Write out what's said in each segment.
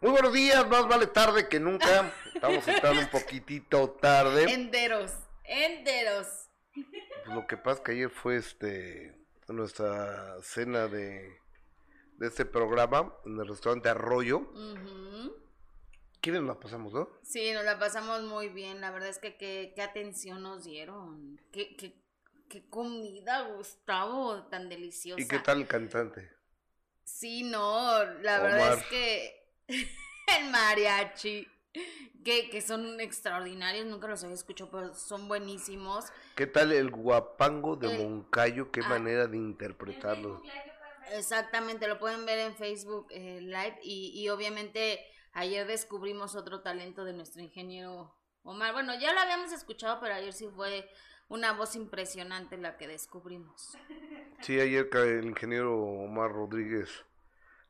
Muy buenos días, más vale tarde que nunca. Estamos entrando un poquitito tarde. Enteros, enteros. Pues lo que pasa es que ayer fue este nuestra cena de, de este programa en el restaurante Arroyo. Ujú. ¿Qué bien la pasamos, no? Sí, nos la pasamos muy bien. La verdad es que qué, qué atención nos dieron. Qué, qué, qué comida, Gustavo, tan deliciosa. ¿Y qué tal el cantante? Sí, no, la verdad es que el mariachi, que, que son extraordinarios, nunca los había escuchado, pero son buenísimos. ¿Qué tal el guapango de El- Moncayo? Qué ah. manera de interpretarlo. Exactamente, lo pueden ver en Facebook eh, Live y, y obviamente ayer descubrimos otro talento de nuestro ingeniero Omar. Bueno, ya lo habíamos escuchado, pero ayer sí fue una voz impresionante la que descubrimos. Sí, ayer el ingeniero Omar Rodríguez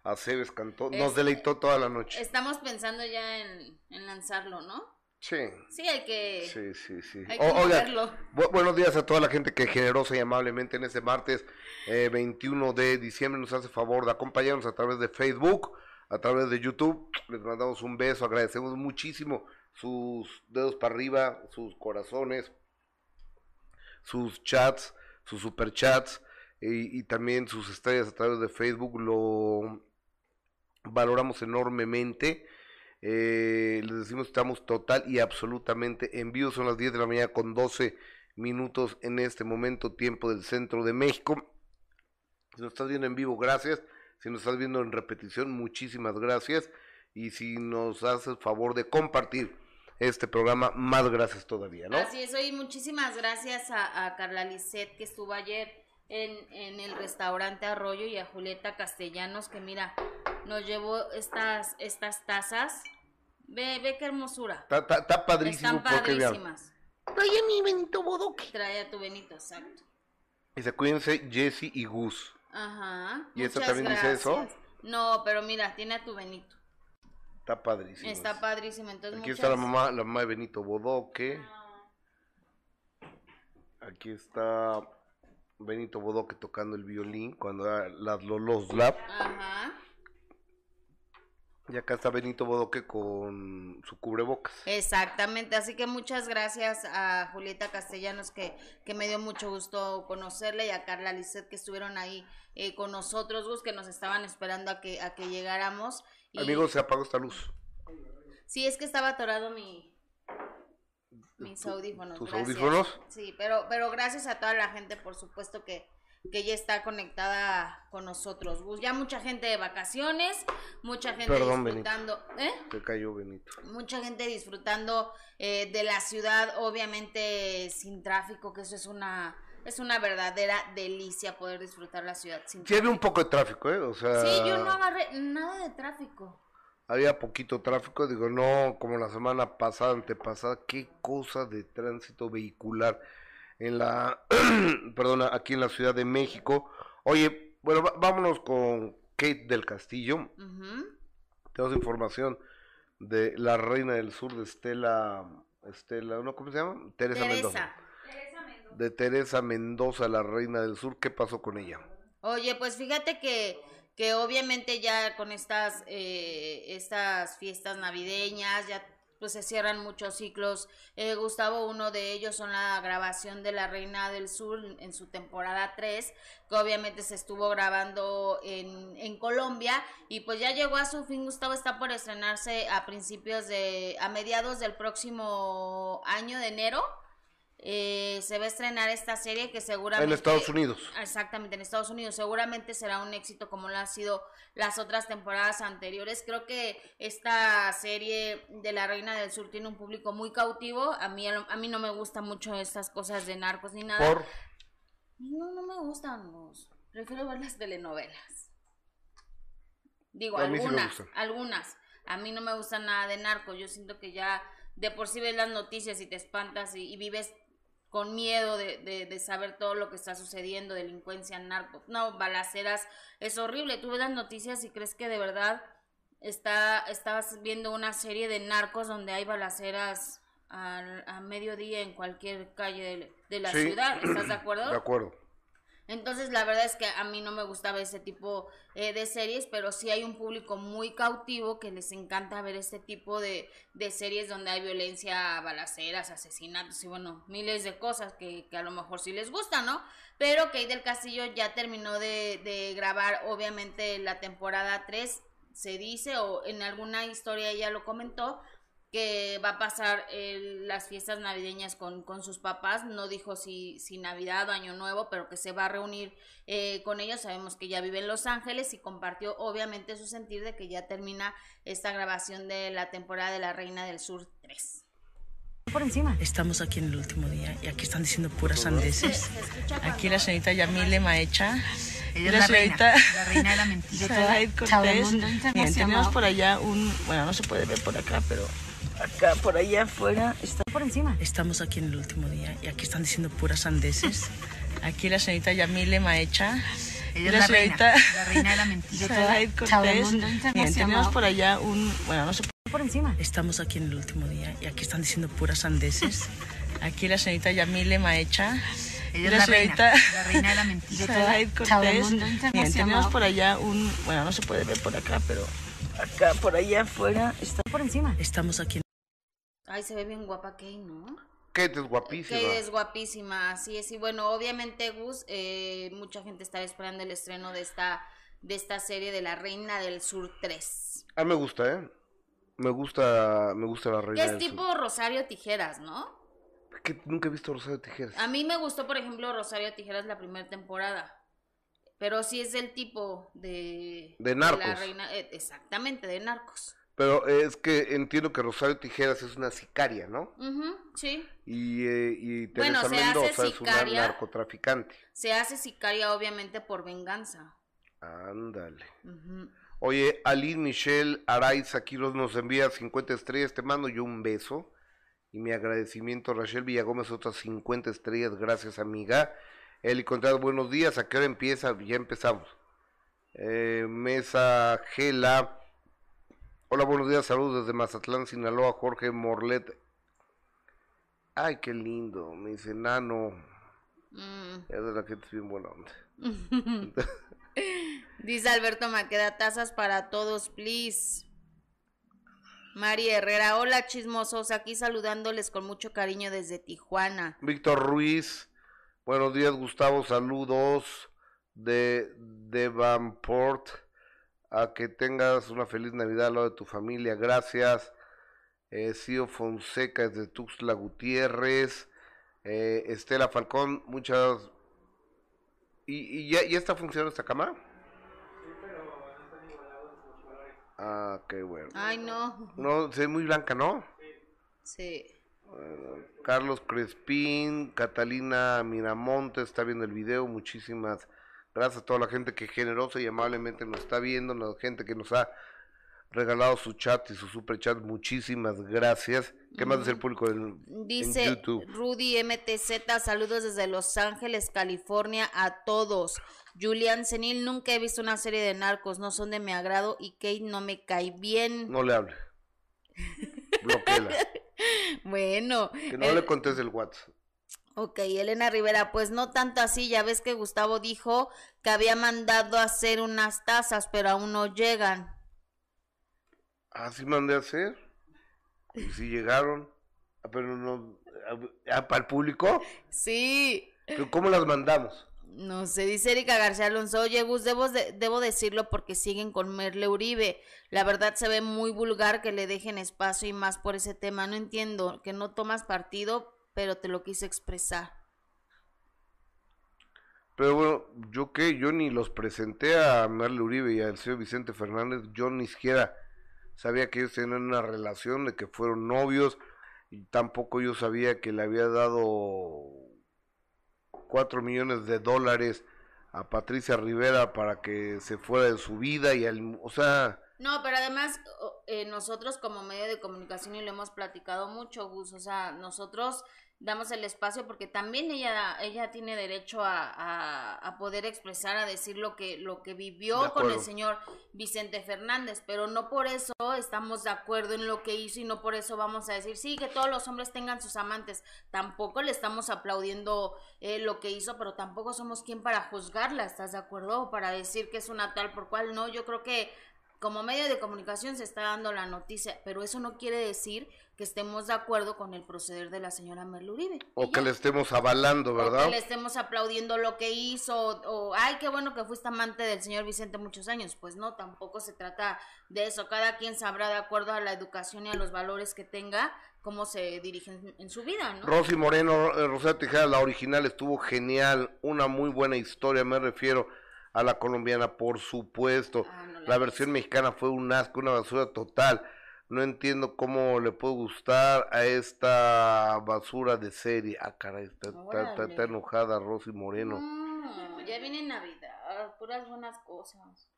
Aceves cantó, nos deleitó toda la noche. Estamos pensando ya en, en lanzarlo, ¿no? Sí, Sí, hay que, sí, sí, sí. hay que O- oiga, moverlo. Bu- buenos días a toda la gente que generosa y amablemente en este martes eh, 21 de diciembre nos hace favor de acompañarnos a través de Facebook, a través de YouTube. Les mandamos un beso, agradecemos muchísimo sus dedos para arriba, sus corazones, sus chats, sus superchats y, y también sus estrellas a través de Facebook. Lo valoramos enormemente. Eh, les decimos que estamos total y absolutamente en vivo. Son las 10 de la mañana con 12 minutos en este momento, tiempo del centro de México. Si nos estás viendo en vivo, gracias. Si nos estás viendo en repetición, muchísimas gracias. Y si nos haces favor de compartir este programa, más gracias todavía, ¿no? Así es, hoy muchísimas gracias a, a Carla Lisset que estuvo ayer en, en el restaurante Arroyo y a Julieta Castellanos que mira, nos llevó estas, estas tazas. Ve, ve qué hermosura. Está, está- está padrísimo Están padrísimas. Trae mi Benito Bodoque. Trae a tu Benito, exacto. Y se cuídense Jesse y Gus. Ajá. ¿Y esta también dice eso? gracias. No, pero mira, tiene a tu Benito. Está padrísimo. Está padrísimo. Entonces, Aquí muchas... está la mamá, la mamá de Benito Bodoque. Aquí está Benito Bodoque tocando el violín cuando era las Lolos Lab. Ajá. Y acá está Benito Bodoque con su cubrebocas. Exactamente, así que muchas gracias a Julieta Castellanos que, que me dio mucho gusto conocerle y a Carla Lisset que estuvieron ahí eh, con nosotros, Gus, que nos estaban esperando a que, a que llegáramos. Y, Amigos, se apagó esta luz. Sí, es que estaba atorado mi mis audífonos. ¿Tus gracias. audífonos? Sí, pero, pero gracias a toda la gente, por supuesto que, que ya está conectada con nosotros. Ya mucha gente de vacaciones, mucha gente Perdón, disfrutando. ¿Eh? Se cayó Benito. mucha gente disfrutando eh, de la ciudad, obviamente sin tráfico, que eso es una es una verdadera delicia poder disfrutar la ciudad sin había tráfico. un poco de tráfico, ¿eh? O sea, Sí, yo no agarré nada de tráfico. Había poquito tráfico. Digo, no como la semana pasada, antepasada. Qué cosa de tránsito vehicular en la, perdona, aquí en la Ciudad de México. Oye, bueno, vámonos con Kate del Castillo. Ujú. Tenemos información de la reina del sur de Estela, Estela, ¿no? ¿Cómo se llama? Teresa, Mendoza. Teresa. De Teresa Mendoza, la reina del sur. ¿Qué pasó con ella? Oye, pues fíjate que, que obviamente ya con estas, eh, estas fiestas navideñas, ya pues se cierran muchos ciclos. Eh, Gustavo, uno de ellos son la grabación de La Reina del Sur en su temporada 3, que obviamente se estuvo grabando en, en Colombia y pues ya llegó a su fin. Gustavo está por estrenarse a principios de, a mediados del próximo año de enero. Eh, se va a estrenar esta serie que seguramente En Estados Unidos. Exactamente, en Estados Unidos. Seguramente será un éxito como lo ha sido las otras temporadas anteriores. Creo que esta serie de La Reina del Sur tiene un público muy cautivo. A mí, a mí no me gustan mucho estas cosas de narcos ni nada. Por No, no me gustan los. Prefiero ver las telenovelas. Digo, A sí algunas, algunas. A mí no me gusta nada de narcos. Yo siento que ya de por sí ves las noticias y te espantas y, y vives con miedo de, de, de saber todo lo que está sucediendo, delincuencia, narcos, no, balaceras, es horrible. Tú ves las noticias y crees que de verdad está, estabas viendo una serie de narcos donde hay balaceras al- a, mediodía en cualquier calle de, de la Sí. ciudad. ¿Estás de acuerdo? De acuerdo. Entonces, la verdad es que a mí no me gustaba ese tipo eh, de series, pero sí hay un público muy cautivo que les encanta ver este tipo de, series donde hay violencia, balaceras, asesinatos y bueno, miles de cosas que, que a lo mejor sí les gusta, ¿no? Pero Kate del Castillo ya terminó de, de grabar, obviamente, la temporada 3, se dice, o en alguna historia ella lo comentó, que va a pasar las fiestas navideñas con, con, sus papás, no dijo si, si Navidad o Año Nuevo, pero que se va a reunir eh, con ellos, sabemos que ya vive en Los Ángeles y compartió obviamente su sentir de que ya termina esta grabación de la temporada de La Reina del Sur 3. Por encima. Estamos aquí en el último día y aquí están diciendo puras sandeces. Aquí la señorita Yamile Maecha. Ella la, señorita reina, la reina de la mentira. Cortés. Bien, tenemos por allá un, bueno, no se puede ver por acá, pero acá por allá afuera está por encima. Estamos aquí en el último día y aquí están diciendo puras sandeces. Aquí la señorita Yamile Maecha. Ella la, señorita, reina, la reina de la mentira. Cortés. Bien, tenemos por allá un, bueno, no se puede por encima. Estamos aquí en el último día y aquí están diciendo puras sandeces. Aquí la señorita Yamile Maecha. Ella la, señorita, reina, la reina de la mentira. Cortés. Bien, tenemos por allá un, bueno, no se puede ver por acá, pero acá por allá afuera está por encima. Estamos aquí en Ay, se ve bien guapa Kate, ¿no? Kate es guapísima. Kate es guapísima, así es. Y bueno, obviamente, Gus, eh, mucha gente está esperando el estreno de esta, de esta serie de La Reina del Sur 3. A mí me gusta, ¿eh? Me gusta, me gusta La Reina es tipo Rosario Tijeras, ¿no? Que nunca he visto Rosario Tijeras. A mí me gustó, por ejemplo, Rosario Tijeras la primera temporada. Pero sí es del tipo de... De narcos. la reina, eh, exactamente, de narcos. Pero es que entiendo que Rosario Tijeras es una sicaria, ¿no? sí. Y, eh, y Teresa Mendoza es una narcotraficante. Se hace sicaria obviamente por venganza. Ándale. Oye, Aline Michelle Araiz aquí nos envía 50 estrellas. Te mando yo un beso. Y mi agradecimiento, Rachel Villagómez, otras 50 estrellas. Gracias, amiga. Eli Contreras, buenos días. ¿A qué hora empieza? Ya empezamos. Eh, Mesa Gela. Hola, buenos días, saludos desde Mazatlán, Sinaloa, Jorge Morlet. Ay, qué lindo, me dice Nano. Mm. Es de la gente bien buena onda. dice Alberto Maqueda, tazas para todos, please. María Herrera, hola chismosos, aquí saludándoles con mucho cariño desde Tijuana. Víctor Ruiz, buenos días Gustavo, saludos de Devonport a que tengas una feliz Navidad al lado de tu familia. Gracias. Eh, Cío Fonseca desde Tuxtla Gutiérrez. Eh, Estela Falcón, muchas. ¿Y, y ya, ya, está funcionando esta cámara? Sí, pero Ah, qué bueno. Ay, no. No, se ve muy blanca, ¿no? Sí. Carlos Crespín, Catalina Miramonte está viendo el video. Muchísimas Gracias a toda la gente que generosa y amablemente nos está viendo, la gente que nos ha regalado su chat y su super chat. Muchísimas gracias. ¿Qué más dice el público en, dice YouTube? Rudy MTZ, saludos desde Los Ángeles, California a todos. Julián Senil, nunca he visto una serie de narcos, no son de mi agrado y Kate no me cae bien. No le hable. Bloqueala. bueno. Que no le conteste el WhatsApp. Ok, Elena Rivera, pues no tanto así, ya ves que Gustavo dijo que había mandado a hacer unas tazas, pero aún no llegan. Ah, sí mandé a hacer. Y sí llegaron. Ah, pero no. Ah, ¿Para el público? Sí. ¿Cómo las mandamos? No sé, dice Erika García Alonso. Oye, Gus, debo, debo decirlo porque siguen con Merle Uribe. La verdad se ve muy vulgar que le dejen espacio y más por ese tema. No entiendo que no tomas partido pero te lo quise expresar. Pero bueno, yo qué, yo ni los presenté a Merle Uribe y al señor Vicente Fernández, yo ni siquiera sabía que ellos tenían una relación, de que fueron novios, y tampoco yo sabía que le había dado cuatro millones de dólares a Patricia Rivera para que se fuera de su vida y al, o sea, No, pero además eh, nosotros como medio de comunicación y lo hemos platicado mucho, Gus, o sea, nosotros damos el espacio porque también ella ella tiene derecho a, a, poder expresar a decir lo que lo que vivió con el señor Vicente Fernández pero no por eso estamos de acuerdo en lo que hizo y no por eso vamos a decir sí que todos los hombres tengan sus amantes. Tampoco le estamos aplaudiendo eh, lo que hizo pero tampoco somos quien para juzgarla estás de acuerdo o para decir que es una tal por cual no yo creo que como medio de comunicación se está dando la noticia, pero eso no quiere decir que estemos de acuerdo con el proceder de la señora Merluribe. O que le estemos avalando, ¿verdad? O que le estemos aplaudiendo lo que hizo, o, ay, qué bueno que fuiste amante del señor Vicente muchos años. Pues no, tampoco se trata de eso. Cada quien sabrá, de acuerdo a la educación y a los valores que tenga, cómo se dirigen en su vida, ¿no? Rosy Moreno, eh, Rosa Tijera, la original estuvo genial, una muy buena historia, me refiero a la colombiana, por supuesto. Ah, la, versión mexicana fue un asco, una basura total. No entiendo cómo le puede gustar a esta basura de serie. Ah, caray, está, está, enojada Rosy Moreno. No, ya viene Navidad, puras buenas cosas.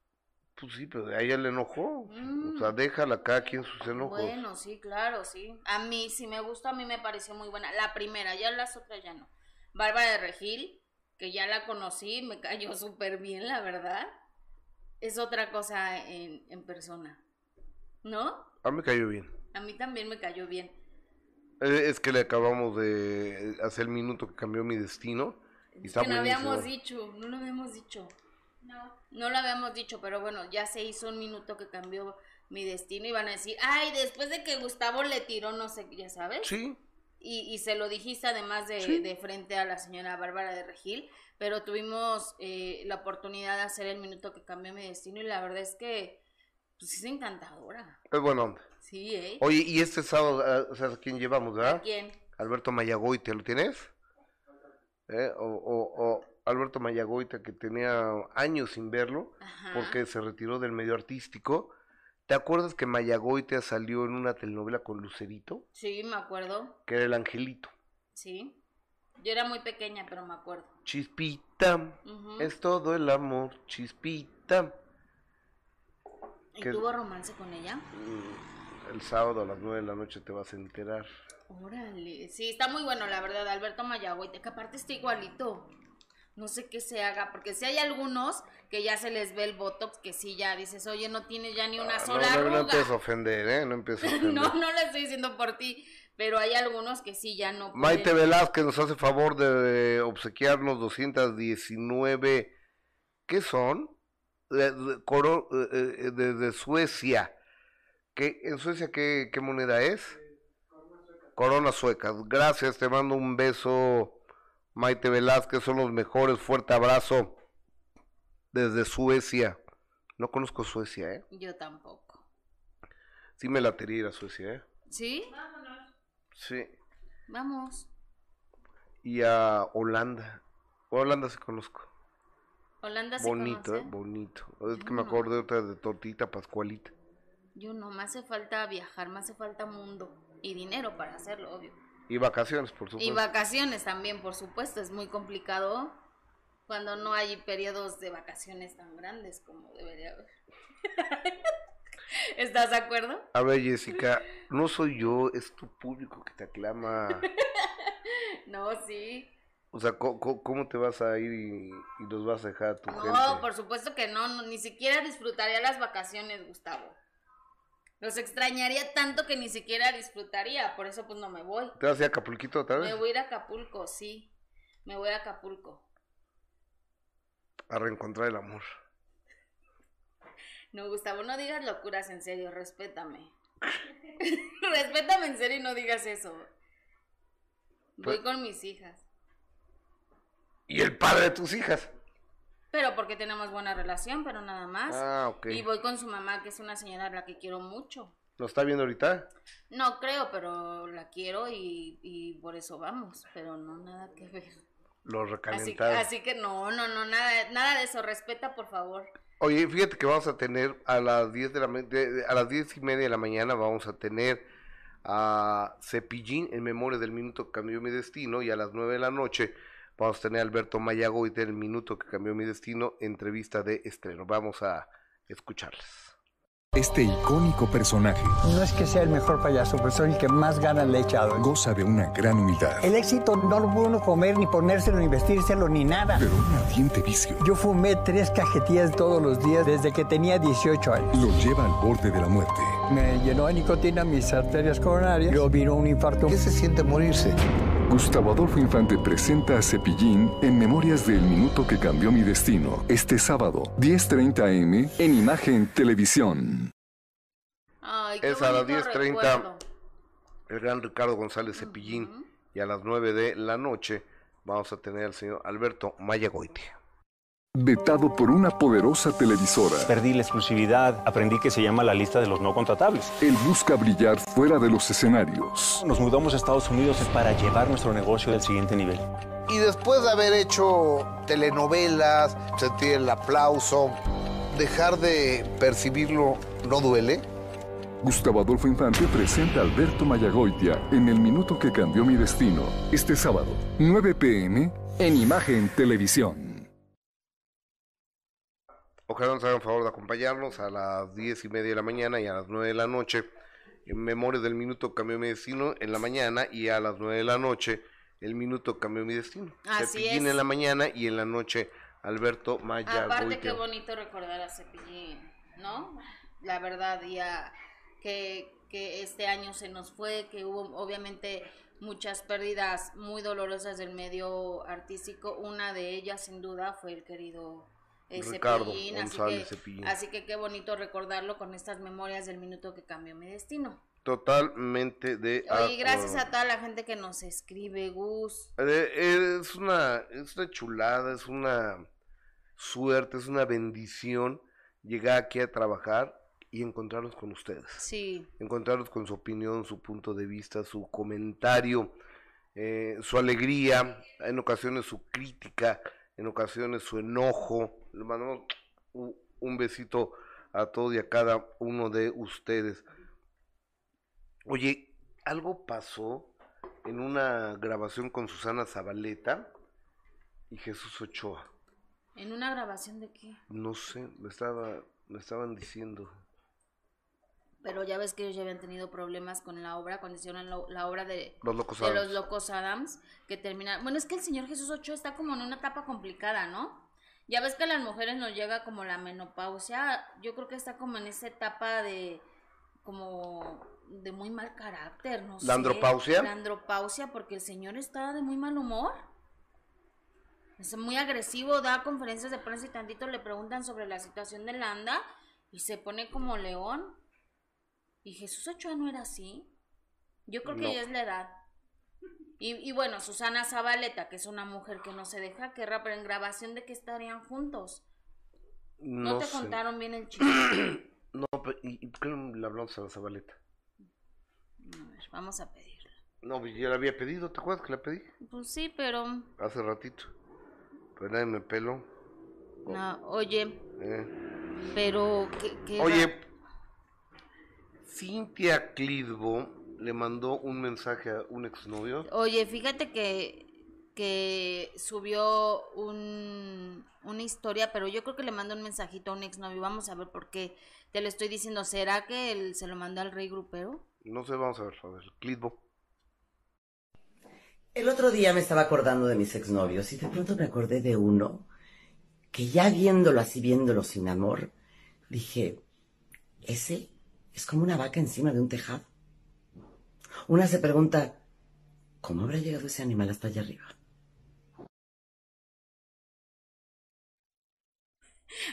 Pues sí, pero a ella le enojó. O sea, mm. déjala acá aquí en sus enojos. Bueno, sí, claro, sí. A mí, si me gustó, a mí me pareció muy buena. La primera, ya las otras ya no. Bárbara de Regil, que ya la conocí, me cayó súper bien, la verdad. Es otra cosa en, en persona. ¿No? A mí me cayó bien. A mí también me cayó bien. Eh, es que le acabamos de hacer el minuto que cambió mi destino. Y es que no habíamos dicho, no lo habíamos dicho. No. No lo habíamos dicho, pero bueno, ya se hizo un minuto que cambió mi destino y van a decir, ay, después de que Gustavo le tiró, no sé, ya sabes. Sí, y, y se lo dijiste además de, de, frente a la señora Bárbara de Regil, pero tuvimos eh, la oportunidad de hacer el minuto que cambió mi destino y la verdad es que pues es encantadora. Es buena onda. Sí, ¿eh? Oye, y este sábado, ah, o sea, ¿a quién llevamos, verdad? ¿A quién? Alberto Mayagoite, ¿lo tienes? ¿Eh? O, o, o, Alberto Mayagoite, que tenía años sin verlo, porque se retiró del medio artístico ¿Te acuerdas que Mayagoitea salió en una telenovela con Lucerito? Sí, me acuerdo. Que era el angelito. Sí. Yo era muy pequeña, pero me acuerdo. Chispita, es todo el amor, chispita. ¿Y tuvo romance con ella? Mm, el sábado a las nueve de la noche te vas a enterar. Órale, sí, está muy bueno, la verdad, Alberto Mayagoite, que aparte está igualito no sé qué se haga, porque si hay algunos que ya se les ve el botox, que sí ya dices, oye, no tiene ya ni una ah, sola no, no, No empiezo a ofender, ¿eh? No empiezo a ofender. no, no lo estoy diciendo por ti, pero hay algunos que sí ya no Maite Velázquez nos hace favor de obsequiarnos 219, ¿qué son? De, coro, eh, de, Suecia. ¿Qué, ¿En Suecia qué, qué moneda es? Corona sueca. Gracias, te mando un beso Maite Velázquez son los mejores. Fuerte abrazo desde Suecia. No conozco Suecia, ¿eh? Yo tampoco. Sí me la ir a Suecia, ¿eh? ¿Sí? Vámonos. Sí. Vamos. Y a Holanda. Holanda sí conozco. Holanda sí Bonito, ¿eh? Bonito. Es que me acuerdo de otra de Tortita Pascualita. Yo no, me hace falta viajar, me hace falta mundo y dinero para hacerlo, obvio. Y vacaciones, por supuesto. Y vacaciones también, por supuesto. Es muy complicado cuando no hay periodos de vacaciones tan grandes como debería haber. ¿Estás de acuerdo? A ver, Jessica, no soy yo, es tu público que te aclama. no, sí. O sea, ¿cómo, te vas a ir y, y, los vas a dejar a tu no, gente? No, por supuesto que no, no, ni siquiera disfrutaría las vacaciones, Gustavo. Los extrañaría tanto que ni siquiera disfrutaría, por eso pues no me voy. ¿Te vas a ir a Acapulquito otra vez? Me voy a ir a Acapulco, sí. Me voy a Acapulco. A reencontrar el amor. No, Gustavo, no digas locuras en serio, respétame. respétame en serio y no digas eso. Voy pues con mis hijas. ¿Y el padre de tus hijas? Pero porque tenemos buena relación, pero nada más. Ah, ok. Y voy con su mamá, que es una señora a la que quiero mucho. ¿Lo está viendo ahorita? No creo, pero la quiero y, y por eso vamos, pero no nada que ver. Lo recalentaron. Así, así, que no, no, no, nada, nada de eso, respeta por favor. Oye, fíjate que vamos a tener a las 10 de la a las diez y media de la mañana vamos a tener a Cepillín en memoria del minuto que cambió mi destino y a las 9 de la noche Vamos a tener a Alberto Mayago y del minuto que cambió mi destino, entrevista de estreno. Vamos a escucharles. Este icónico personaje No es que sea el mejor payaso, pero soy el que más ganas le he echado. goza de una gran humildad, El éxito no lo puede uno comer, ni ponérselo, ni vestírselo, ni nada. pero un ardiente vicio Yo fumé tres cajetillas todos los días desde que tenía 18 años. lo lleva al borde de la muerte. Me llenó de nicotina mis arterias coronarias. Luego vino un infarto. ¿Qué se siente morirse? Gustavo Adolfo Infante presenta a Cepillín en Memorias del Minuto que Cambió Mi Destino, este sábado, 10.30 am, en Imagen Televisión. Ay, qué Es a las bonito 10:30. recuerdo. El gran Ricardo González Cepillín. Y a las 9 de la noche vamos a tener al señor Alberto Mayagoitia. Vetado por una poderosa televisora, Perdí la exclusividad, aprendí que se llama la lista de los no contratables. él busca brillar fuera de los escenarios. Nos mudamos a Estados Unidos para llevar nuestro negocio al siguiente nivel. Y después de haber hecho telenovelas, sentir el aplauso, dejar de percibirlo no duele. Gustavo Adolfo Infante presenta a Alberto Mayagoitia en El Minuto que Cambió Mi Destino, este sábado, 9 pm, en Imagen Televisión. Ojalá nos hagan favor de acompañarnos a las 10 y media de la mañana y a las 9 de la noche. En Memorias del Minuto Cambió Mi Destino en la mañana y a las 9 de la noche El Minuto Cambió Mi Destino. Así Cepillín es. en la mañana y en la noche Alberto Aparte, Mayagoitia. qué bonito recordar a Cepillín, ¿no? La verdad, ya que, que este año se nos fue, que hubo obviamente muchas pérdidas muy dolorosas del medio artístico. Una de ellas, sin duda, fue el querido eh, Ricardo Cepillín. Así González que, Cepillín. así que qué bonito recordarlo con estas memorias del minuto que cambió mi destino. Totalmente de Oye, y gracias a toda la gente que nos escribe, Gus. Es una, es una chulada, es una suerte, es una bendición llegar aquí a trabajar y encontrarnos con ustedes. Sí, Encontrarnos con su opinión, su punto de vista, su comentario, eh, su alegría, en ocasiones su crítica, en ocasiones su enojo. Le mandamos un besito a todos y a cada uno de ustedes. Oye, algo pasó en una grabación con Susana Zabaleta y Jesús Ochoa. ¿en una grabación de qué? No sé, me estaba, me estaban diciendo. Pero ya ves que ellos ya habían tenido problemas con la obra, cuando hicieron la, la obra de, Los locos de los Adams. locos Adams, que termina... Bueno, es que el señor Jesús Ochoa está como en una etapa complicada, ¿no? Ya ves que a las mujeres nos llega como la menopausia, yo creo que está como en esa etapa de como de muy mal carácter, no sé. ¿La andropausia? La andropausia, porque el señor está de muy mal humor. Es muy agresivo, da conferencias de prensa y tantito le preguntan sobre la situación de Landa y se pone como león. ¿Y Jesús Ochoa no era así? Yo creo que ya es la edad. Y, y bueno, Susana Zabaleta, que es una mujer que no se deja que pero en grabación de que estarían juntos. No, No, te sé. contaron bien el chisme. No, pero ¿y, por qué no le hablamos a la Zabaleta? A ver, vamos a pedirla. No, pues yo la había pedido, ¿te acuerdas que la pedí? Pues sí, pero... Hace ratito. Pero nadie me peló. No, oye, eh. pero... ¿qué, qué Oye, Cintia Clitbo le mandó un mensaje a un exnovio. Oye, fíjate que, que subió un, una historia, pero yo creo que le mandó un mensajito a un exnovio. Vamos a ver por qué te lo estoy diciendo. ¿Será que él se lo mandó al rey grupero? No sé, vamos a ver, a ver, Clitbo. El otro día me estaba acordando de mis exnovios y de pronto me acordé de uno que ya viéndolo así, viéndolo sin amor, dije, ese es como una vaca encima de un tejado. Una se pregunta, ¿cómo habrá llegado ese animal hasta allá arriba?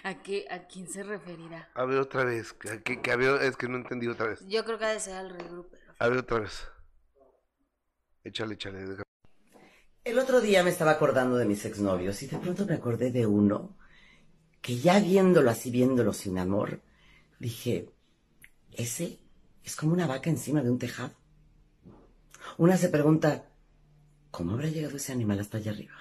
¿A, qué, ¿A quién se referirá? A ver otra vez, que, que, que a ver, es que no entendí otra vez. Yo creo que ha de ser al rey grupero. A ver otra vez. Échale, échale. deja- El otro día me estaba acordando de mis exnovios y de pronto me acordé de uno que ya viéndolo así, viéndolo sin amor, dije, ese es como una vaca encima de un tejado. Una se pregunta, ¿cómo habrá llegado ese animal hasta allá arriba?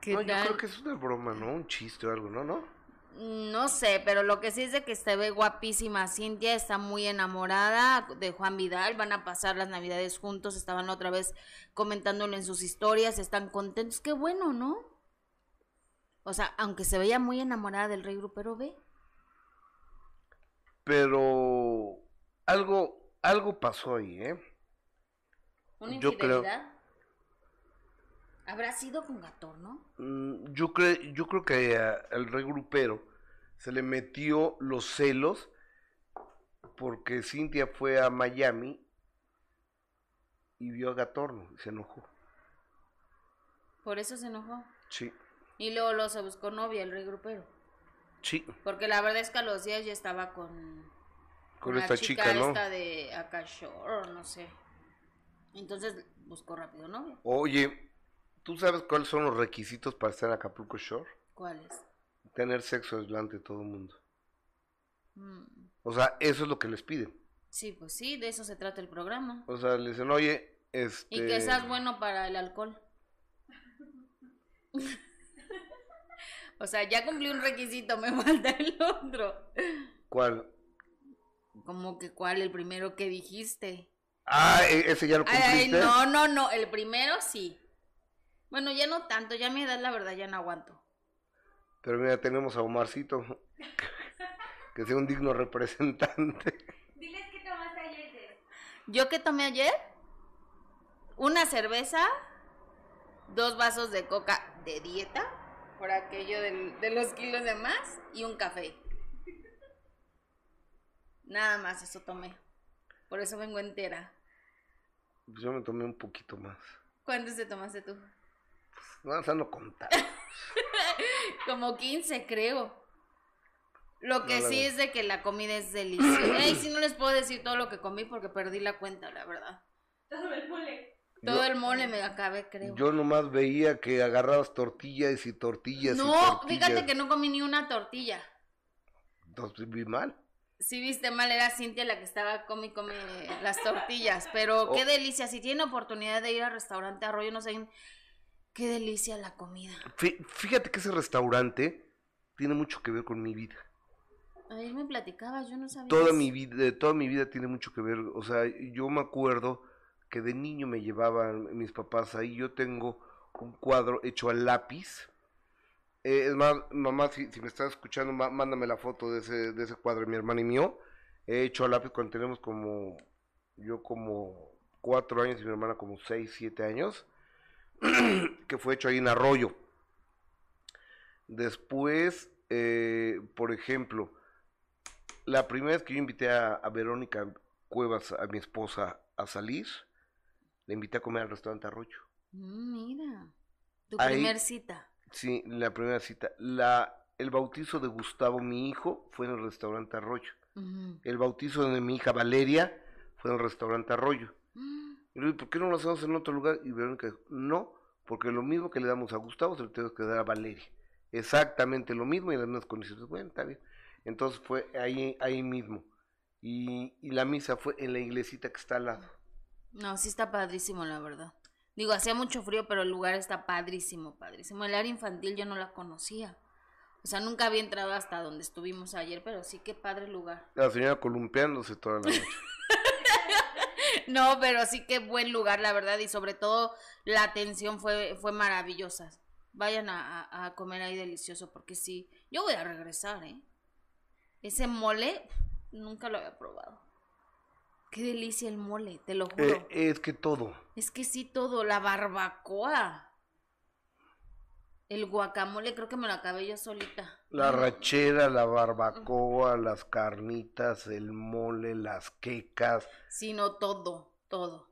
¿Qué No, yo creo que es una broma, ¿no? Un chiste o algo, ¿no? ¿No? No sé, pero lo que sí es de que se ve guapísima. Cintia está muy enamorada de Juan Vidal. Van a pasar las navidades juntos. Estaban otra vez comentándolo en sus historias. Están contentos. Qué bueno, ¿no? O sea, aunque se veía muy enamorada del rey grupero, ve. Pero algo, algo pasó ahí, ¿eh? ¿Una Yo creo-? Habrá sido con Gatorno. Mm, Yo, creo yo creo que a- al rey grupero se le metió los celos porque Cintia fue a Miami y vio a Gatorno y se enojó. Por eso se enojó. Sí, Y luego lo se buscó novia, el rey grupero. sí, Porque la verdad es que a los días ya estaba con, con esta chica, ¿no? esta de Akashore, no sé. Entonces buscó rápido novia. Oye, ¿tú sabes cuáles son los requisitos para estar en Acapulco Shore? ¿Cuáles? Tener sexo delante de todo el mundo. Mm, O sea, eso es lo que les piden. Sí, pues sí, de eso se trata el programa. O sea, le dicen, oye, este... Y que seas bueno para el alcohol. o sea, ya cumplí un requisito, me falta el otro. ¿Cuál? Como que cuál, el primero que dijiste. Ah, e- ese ya lo Ay, ay, cumpliste. no, no, no, el primero sí. Bueno, ya no tanto, ya a mi edad la verdad ya no aguanto. Pero mira, tenemos a Omarcito, que sea un digno representante. Diles que tomaste ayer. ¿Yo qué tomé ayer? Una cerveza, dos vasos de coca de dieta, por aquello del- de los kilos de más, y un café. Nada más eso tomé. Por eso vengo entera. Pues yo me tomé un poquito más. ¿Cuántos te tomaste tú? No, o sea, no contar. Como 15, creo. Lo que No, sí verdad. es de que la comida es deliciosa. Ay, sí no les puedo decir todo lo que comí porque perdí la cuenta, la verdad. Todo el mole. Todo Yo- el mole me acabé, creo. Yo nomás veía que agarrabas tortillas y tortillas y no, tortillas. fíjate que no comí ni una tortilla. Entonces vi mal. Si viste mal, era Cintia la que estaba come y come las tortillas. Pero qué Oh. delicia. Si tienen oportunidad de ir al restaurante Arroyo, no sé, qué delicia la comida. Fí- Fíjate que ese restaurante tiene mucho que ver con mi vida. Ayer me platicabas, yo no sabía. Toda eso. mi vida, toda mi vida tiene mucho que ver. O sea, yo me acuerdo que de niño me llevaban mis papás ahí. Yo tengo un cuadro hecho a lápiz. Eh, es más, mamá, si, si me estás escuchando, má- mándame la foto de ese, de ese cuadro, mi hermana y mío. He hecho a lápiz cuando tenemos como, yo como cuatro años y mi hermana como seis, siete años. que fue hecho ahí en Arroyo. Después, eh, por ejemplo, la primera vez que yo invité a, a Verónica Cuevas, a mi esposa, a salir, la invité a comer al restaurante Arroyo. Mm, mira. Tu Ahí- primer cita. Sí, la primera cita. La, el bautizo de Gustavo, mi hijo, fue en el restaurante Arroyo. El bautizo de mi hija Valeria fue en el restaurante Arroyo. Mm, Y le digo, ¿por qué no lo hacemos en otro lugar? Y Verónica dijo, no, porque lo mismo que le damos a Gustavo se lo tenemos que dar a Valeria. Exactamente lo mismo y las mismas condiciones. Bueno, está bien. Entonces fue ahí, ahí mismo. Y, y la misa fue en la iglesita que está al lado. No, sí está padrísimo, la verdad. Digo, hacía mucho frío, pero el lugar está padrísimo, padrísimo. El área infantil yo no la conocía. O sea, nunca había entrado hasta donde estuvimos ayer, pero sí, qué padre lugar. La señora columpiándose toda la noche. No, pero sí qué buen lugar, la verdad, y sobre todo la atención fue, fue maravillosa. Vayan a, a- a comer ahí delicioso, porque sí, yo voy a regresar, ¿eh? Ese mole, nunca lo había probado. Qué delicia el mole, te lo juro. Eh, es que todo. Es que sí, todo, la barbacoa. El guacamole, creo que me lo acabé yo solita. La rachera, la barbacoa, las carnitas, el mole, las quecas. Sino todo, todo.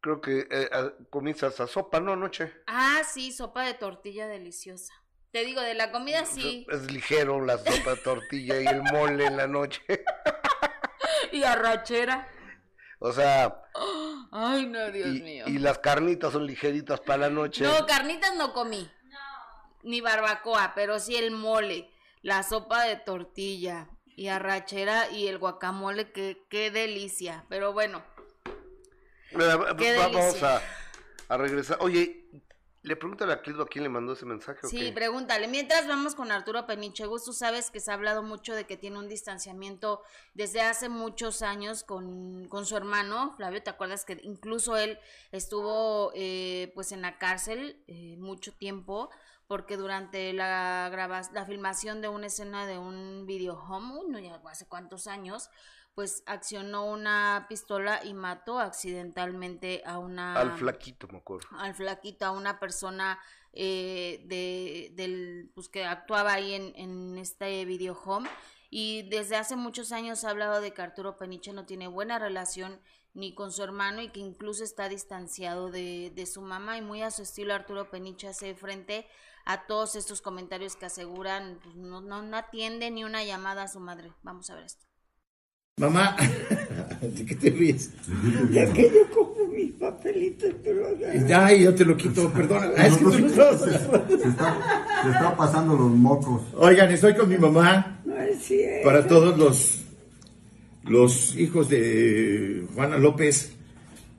Creo que eh, eh, comiste hasta sopa, ¿no? Anoche. Ah, sí, sopa de tortilla deliciosa. Te digo, de la comida sí. Es ligero la sopa de tortilla y el mole en la noche. Y arrachera. O sea, Ay, no, Dios y, mío. y las carnitas son ligeritas para la noche. No, carnitas no comí. Ni barbacoa, pero sí el mole, la sopa de tortilla y arrachera y el guacamole, que qué delicia. Pero bueno, Mira, qué vamos delicia. a, a regresar. Oye, le pregúntale a Clido a quién le mandó ese mensaje. o Sí, qué? pregúntale. Mientras vamos con Arturo Penichegus, tú sabes que se ha hablado mucho de que tiene un distanciamiento desde hace muchos años con, con su hermano, Flavio, ¿te acuerdas que incluso él estuvo eh, pues en la cárcel eh, mucho tiempo porque durante la la filmación de una escena de un video home, no ya hace cuántos años, pues accionó una pistola y mató accidentalmente a una... Al flaquito, me acuerdo. Al flaquito, a una persona eh, de, del, pues que actuaba ahí en, en este video home. Y desde hace muchos años ha hablado de que Arturo Peniche no tiene buena relación ni con su hermano y que incluso está distanciado de, de su mamá y muy a su estilo Arturo Peniche hace frente a todos estos comentarios que aseguran pues, no, no, no atiende ni una llamada a su madre. Vamos a ver esto. Mamá, ¿de qué te ríes? De que yo como mis papelitos, pero... Ay, yo te lo quito, perdona. Ah, es que tú no Se está, se está pasando los mocos. Oigan, estoy con mi mamá No es cierto. para todos los, los hijos de Juana López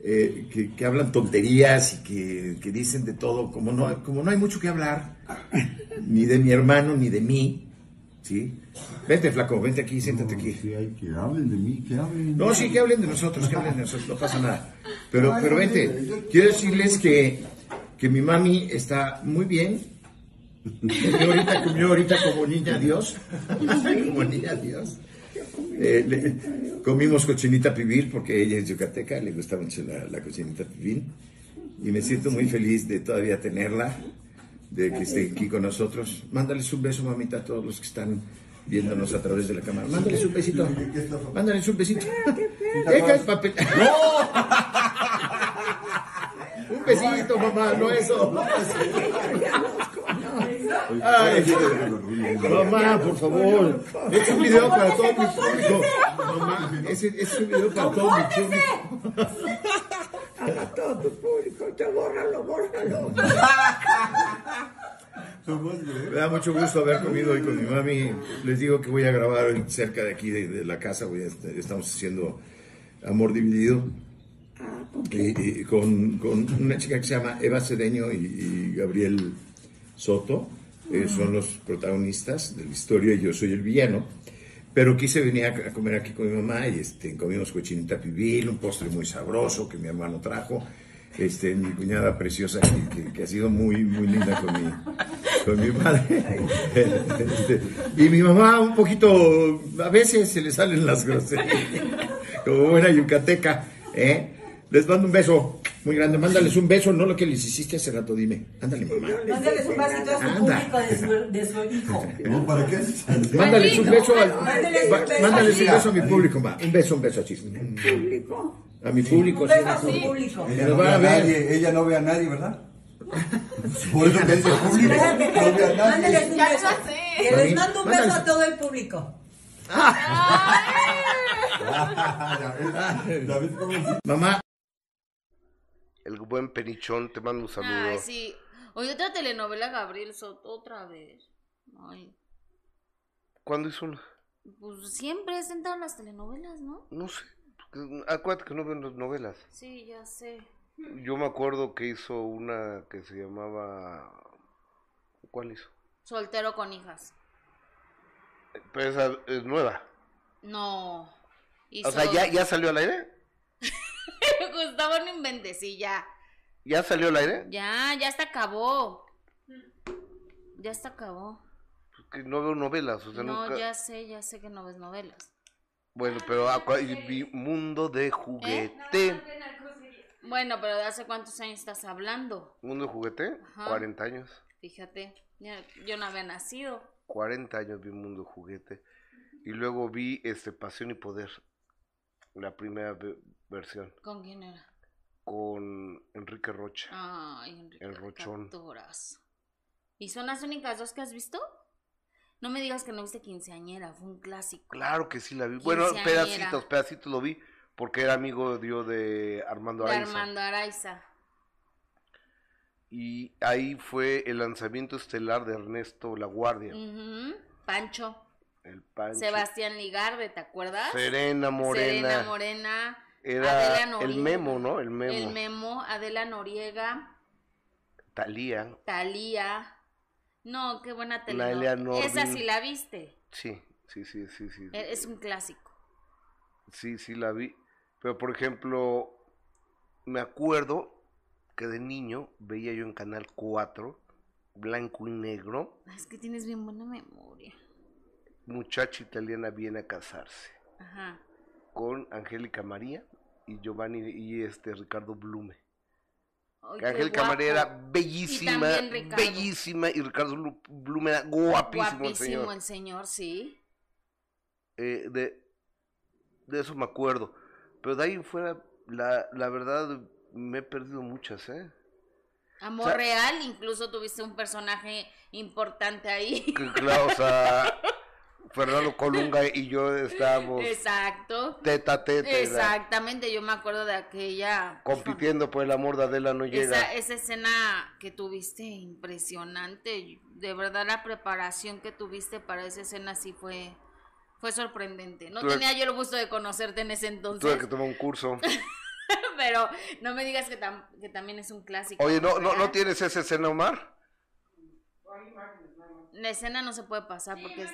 eh, que, que hablan tonterías y que, que dicen de todo, como no, como no hay mucho que hablar, ni de mi hermano ni de mí, ¿sí? Vente, flaco, vente aquí, siéntate aquí. Sí, hay que hablen de mí, que hablen. No, sí, que hablen de nosotros, que hablen de nosotros, no pasa nada. Pero, pero vente, quiero decirles que, que mi mami está muy bien. Comió ahorita, comió ahorita como niña Dios. como niña Dios. Eh, le- comimos cochinita pibil porque ella es yucateca, le gusta mucho la, la cochinita pibil. Y me siento muy feliz de todavía tenerla, de que esté aquí con nosotros. Mándales un beso, mamita, a todos los que están viéndonos a través de la cámara. Mándales un besito. Mándales un besito. Deja el papel. Un besito, mamá, no eso. Ay, mamá, por favor. Es un video para todo mi público. Mamá, es, es un video para todo mi público. Para todo tu público, te bórralo, bórralo. Me da mucho gusto haber comido hoy con mi mami. Les digo que voy a grabar hoy cerca de aquí, de, de la casa. Voy a estar- estamos haciendo Amor Dividido. Y, y con, con una chica que se llama Eva Cedeño y, y Gabriel Soto. Ellos son los protagonistas de la historia y yo soy el villano. Pero quise venir a, comer aquí con mi mamá y este, comimos cochinita pibil, un postre muy sabroso que mi hermano trajo. Este, mi cuñada preciosa que, que- que ha sido muy, muy linda con mi, con mi madre. Este, y mi mamá un poquito, a veces se le salen las groserías, como buena yucateca. ¿eh? Les mando un beso muy grande. Mándales un beso, no lo que les hiciste hace rato, dime. Ándale, mamá. Mándales un vasito a su Anda. público de su, de su hijo. No, ¿para qué? Mándales un beso, al- Mándales un beso mándales un así. beso a mi público, ma. Un beso, un beso, chis. ¿Público? A mi público, Un beso a su público. Ella no ve a nadie, ella no ve a nadie, ¿verdad? Por eso que dice público, Espérate, no ve a espérate, mándales nadie. un beso. Que les mando un beso a todo el público. ¿Ya ves cómo sí? Mamá, El buen Penichón, te mando un saludo. Ay, sí. Oye, otra telenovela, Gabriel Soto, otra vez. Ay, ¿Cuándo hizo una? pues siempre es en las telenovelas, ¿no? No sé. Acuérdate que no veo las novelas. Sí, ya sé. Yo me acuerdo que hizo una que se llamaba... ¿Cuál hizo? Soltero con hijas. Pero esa es nueva. No. O sea, ¿ya, ¿ya salió al aire? Gustavo no inventes, sí, ya. ¿Ya salió al aire? Ya, ya hasta acabó. Ya hasta acabó. Que no veo novelas, o sea, no, nunca... ya sé, ya sé que no ves novelas. Bueno, pero acua- y vi Mundo de Juguete. Bueno, pero ¿de hace cuántos años estás hablando? ¿Mundo de Juguete? Ajá. 40 años. Fíjate, ya- yo no había nacido. 40 años vi Mundo de Juguete. Y luego vi este Pasión y Poder. La primera versión. ¿Con quién era? Con Enrique Rocha. Ay, Enrique, El Rochón. ¿Y son las únicas dos que has visto? No me digas que no viste Quinceañera, fue un clásico. Claro que sí la vi. Bueno, pedacitos, pedacitos lo vi. Porque era amigo yo de Armando De Araiza. Armando Araiza. Y ahí fue el lanzamiento estelar de Ernesto La Guardia. Pancho. El Pancho. Sebastián Ligarde, ¿te acuerdas? Serena Morena. Serena Morena. Era el. Memo, ¿no? El Memo. El Memo, Adela Noriega, Talía. Talía. No, qué buena telenovela. Esa sí la viste. Sí, sí, sí, sí, sí. E- Es un clásico. Sí, sí la vi. Pero por ejemplo, me acuerdo que de niño veía yo en Canal 4 blanco y negro. Es que tienes bien buena memoria. Muchacha italiana viene a casarse Ajá. con Angélica María y Giovanni y este Ricardo Blume. Ay, Que qué Angélica María guapo. era bellísima, Y bellísima y Ricardo Blu- Blume era guapísimo, el señor. el señor, sí. Eh, de, de eso me acuerdo. Pero de ahí fuera, la, la verdad, me he perdido muchas, ¿eh? Amor O sea- real, incluso tuviste un personaje importante ahí. Que, claro, o sea, Fernando Colunga y yo estábamos Exacto. teta a teta, ¿verdad? Exactamente, yo me acuerdo de aquella compitiendo por el amor de Adela no llega. esa, esa escena que tuviste impresionante. De verdad la preparación que tuviste para esa escena sí fue fue sorprendente. No Tuve- tenía yo el gusto de conocerte en ese Tuve entonces, que tomar un curso. pero no me digas que, tam- que también es un clásico. Oye, ¿no, no. ¿no tienes esa escena, Omar? La escena no se puede pasar porque es,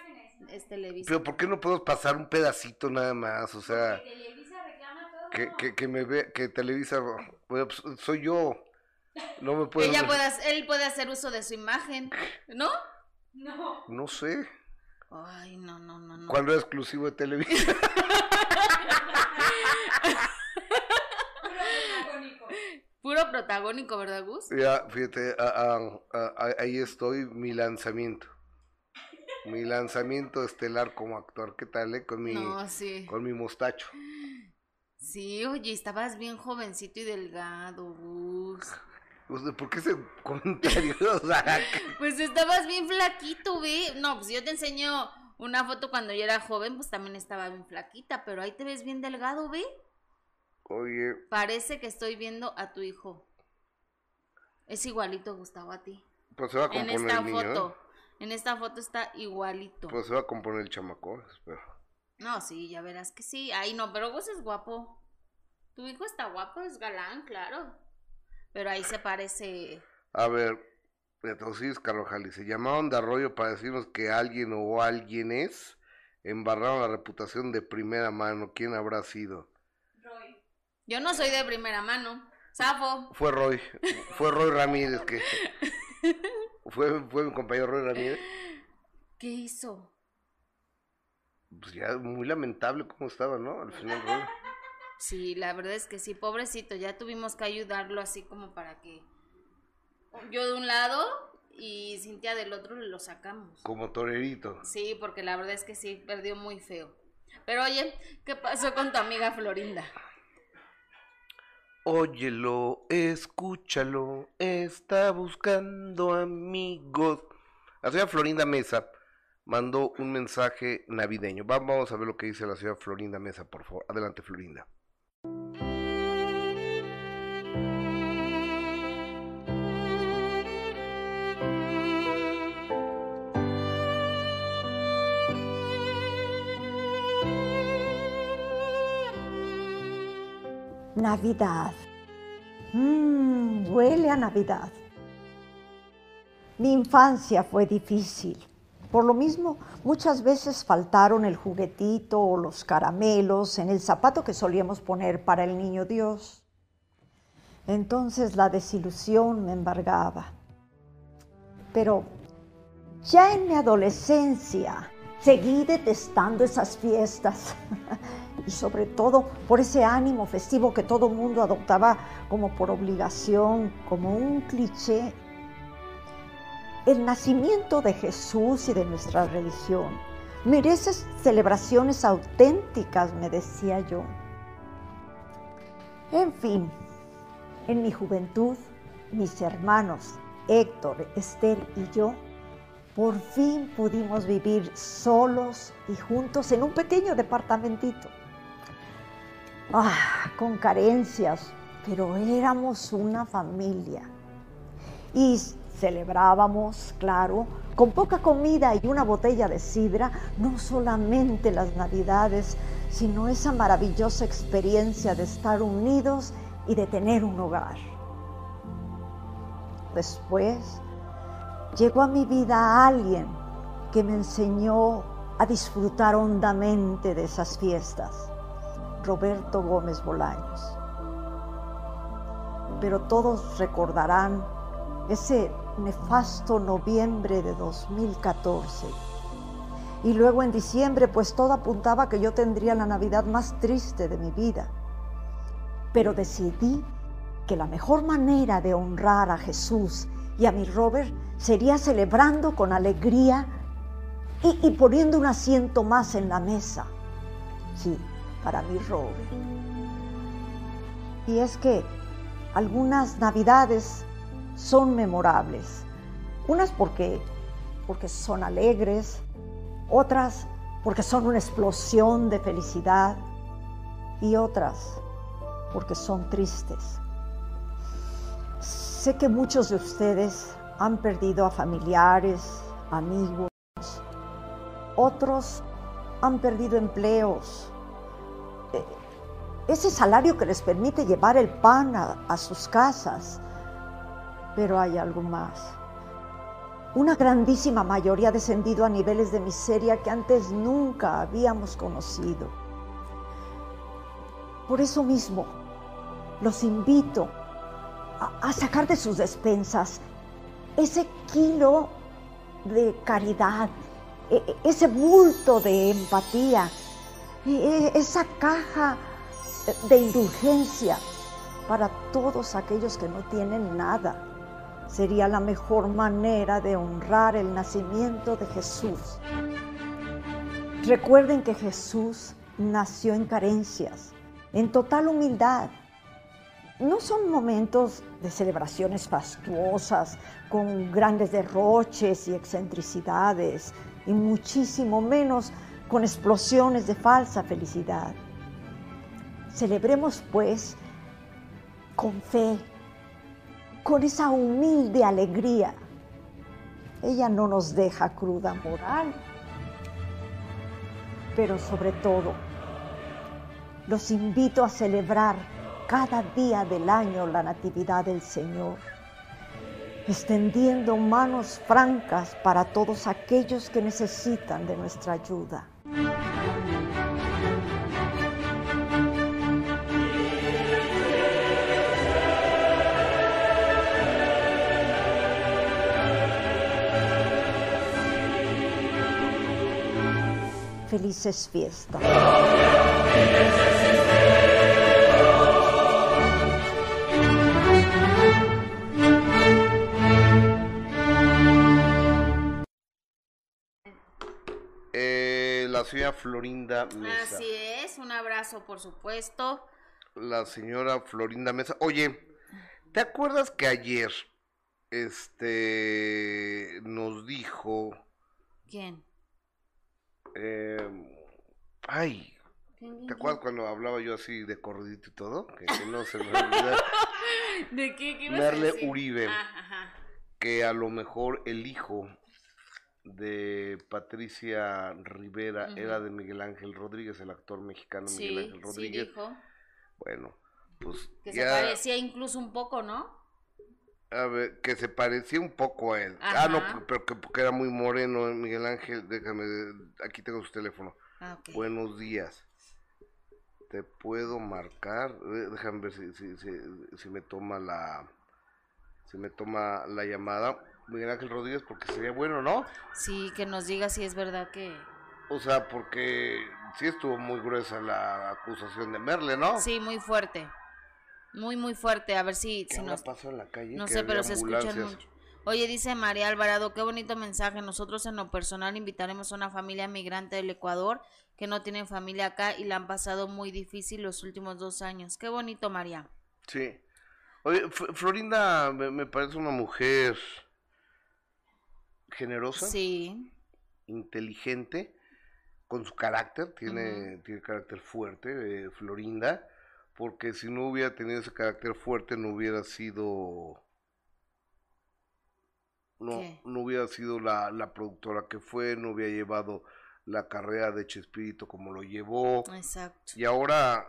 es Televisa. Pero ¿por qué no puedo pasar un pedacito nada más? O sea, que, que, que me ve, que Televisa, bueno, pues, soy yo. No me puedo... Ella puede, él puede hacer uso de su imagen, ¿no? No. No sé. Ay, no, no, no, no. ¿Cuándo era exclusivo de Televisa? Puro protagónico, ¿verdad, Gus? Ya, fíjate, ah, ah, ah, ah, ahí estoy, mi lanzamiento. Mi lanzamiento estelar como actor. ¿Qué tal, eh? Con mi, No, sí. con mi mostacho. Sí, oye, estabas bien jovencito y delgado, Gus. Sea, ¿Por qué ese comentario? Pues estabas bien flaquito, ve. No, pues yo te enseño una foto cuando yo era joven, pues también estaba bien flaquita, pero ahí te ves bien delgado, ve. oye, Parece que estoy viendo a tu hijo. Es igualito, Gustavo, a ti. pues se va a En componer esta el niño, ¿eh? En esta foto está igualito. Pues se va a componer el chamacón, espero. No, sí, ya verás que sí. Ay, no, pero vos es guapo. Tu hijo está guapo, es galán, claro. Pero ahí se parece. A ver, entonces, Carlos Jali, se llamaron de arroyo para decirnos que alguien o alguien es, embarraron la reputación de primera mano. ¿Quién habrá sido? Yo no soy de primera mano. Safo. Fue Roy, fue Roy Ramírez que... Fue, fue mi compañero Roy Ramírez. ¿Qué hizo? Pues ya muy lamentable cómo estaba, ¿no? Al final, Roy. Sí, la verdad es que sí, pobrecito. Ya tuvimos que ayudarlo así como para que. Yo de un lado y Cintia del otro lo sacamos. Como torerito. Sí, porque la verdad es que sí, perdió muy feo. Pero oye, ¿qué pasó con tu amiga Florinda? Óyelo, escúchalo, está buscando amigos. La señora Florinda Mesa mandó un mensaje navideño. Va- Vamos a ver lo que dice la señora Florinda Mesa, por favor. Adelante, Florinda. Navidad. Mmm, huele a Navidad. Mi infancia fue difícil. Por lo mismo, muchas veces faltaron el juguetito o los caramelos en el zapato que solíamos poner para el niño Dios. Entonces la desilusión me embargaba. Pero ya en mi adolescencia seguí detestando esas fiestas y sobre todo por ese ánimo festivo que todo mundo adoptaba como por obligación, como un cliché. El nacimiento de Jesús y de nuestra religión merece celebraciones auténticas, me decía yo. En fin, en mi juventud, mis hermanos Héctor, Esther y yo por fin pudimos vivir solos y juntos en un pequeño departamentito. Ah, con carencias, pero éramos una familia. Y celebrábamos, claro, con poca comida y una botella de sidra, no solamente las navidades, sino esa maravillosa experiencia de estar unidos y de tener un hogar. Después llegó a mi vida alguien que me enseñó a disfrutar hondamente de esas fiestas, Roberto Gómez Bolaños. Pero todos recordarán ese nefasto noviembre de 2014. Y luego en diciembre, pues todo apuntaba que yo tendría la Navidad más triste de mi vida. Pero decidí que la mejor manera de honrar a Jesús y a mi Robert sería celebrando con alegría y, y poniendo un asiento más en la mesa. Sí, para mi Robert. Y es que algunas navidades son memorables. Unas porque, porque son alegres, otras porque son una explosión de felicidad y otras porque son tristes. Sé que muchos de ustedes han perdido a familiares, amigos, otros han perdido empleos, eh, ese salario que les permite llevar el pan a, a sus casas. Pero hay algo más. Una grandísima mayoría ha descendido a niveles de miseria que antes nunca habíamos conocido. Por eso mismo, los invito a, sacar de sus despensas ese kilo de caridad, e- e- ese bulto de empatía, e- esa caja de indulgencia para todos aquellos que no tienen nada. Sería la mejor manera de honrar el nacimiento de Jesús. Recuerden que Jesús nació en carencias, en total humildad. No son momentos de celebraciones fastuosas, con grandes derroches y excentricidades, y muchísimo menos con explosiones de falsa felicidad. Celebremos pues con fe, con esa humilde alegría. Ella no nos deja cruda moral, pero sobre todo los invito a celebrar cada día del año la Natividad del Señor, extendiendo manos francas para todos aquellos que necesitan de nuestra ayuda. Felices fiestas. Señora Florinda Mesa. Así es, un abrazo por supuesto. La señora Florinda Mesa. Oye, ¿te acuerdas que ayer este nos dijo ¿Quién? eh, ay, ¿Quién, ¿te acuerdas cuando hablaba yo así de corridito y todo? Que, que no se me olvida. ¿De qué? ¿Qué ibas a Merle decir? Uribe. Ah, ajá. que a lo mejor el hijo de Patricia Rivera era de Miguel Ángel Rodríguez, el actor mexicano Miguel Sí, Ángel sí Rodríguez. dijo. Bueno, pues Que se parecía incluso un poco, ¿no? a ver, que se parecía un poco a él. Ah, no, pero que porque era muy moreno eh, Miguel Ángel, déjame, aquí tengo su teléfono. Ah. Buenos días. Te puedo marcar, Eh, déjame ver si, si, si, si me toma la si me toma la llamada Miguel Ángel Rodríguez porque sería bueno, ¿no? Sí, que nos diga si es verdad que... O sea, porque sí estuvo muy gruesa la acusación de Merle, ¿no? Sí, muy fuerte. Muy, muy fuerte. A ver si, ¿Qué si nos... pasado en la calle? No sé, pero se escuchan mucho. Oye, dice María Alvarado, qué bonito mensaje. Nosotros en lo personal invitaremos a una familia migrante del Ecuador que no tienen familia acá y la han pasado muy difícil los últimos dos años. Qué bonito, María. Sí. Oye, Florinda me, me parece una mujer generosa, Sí. inteligente, con su carácter, tiene, tiene carácter fuerte, eh, Florinda, porque si no hubiera tenido ese carácter fuerte no hubiera sido no, ¿Qué? no hubiera sido la, la productora que fue, no hubiera llevado la carrera de Chespirito como lo llevó. Exacto. Y ahora,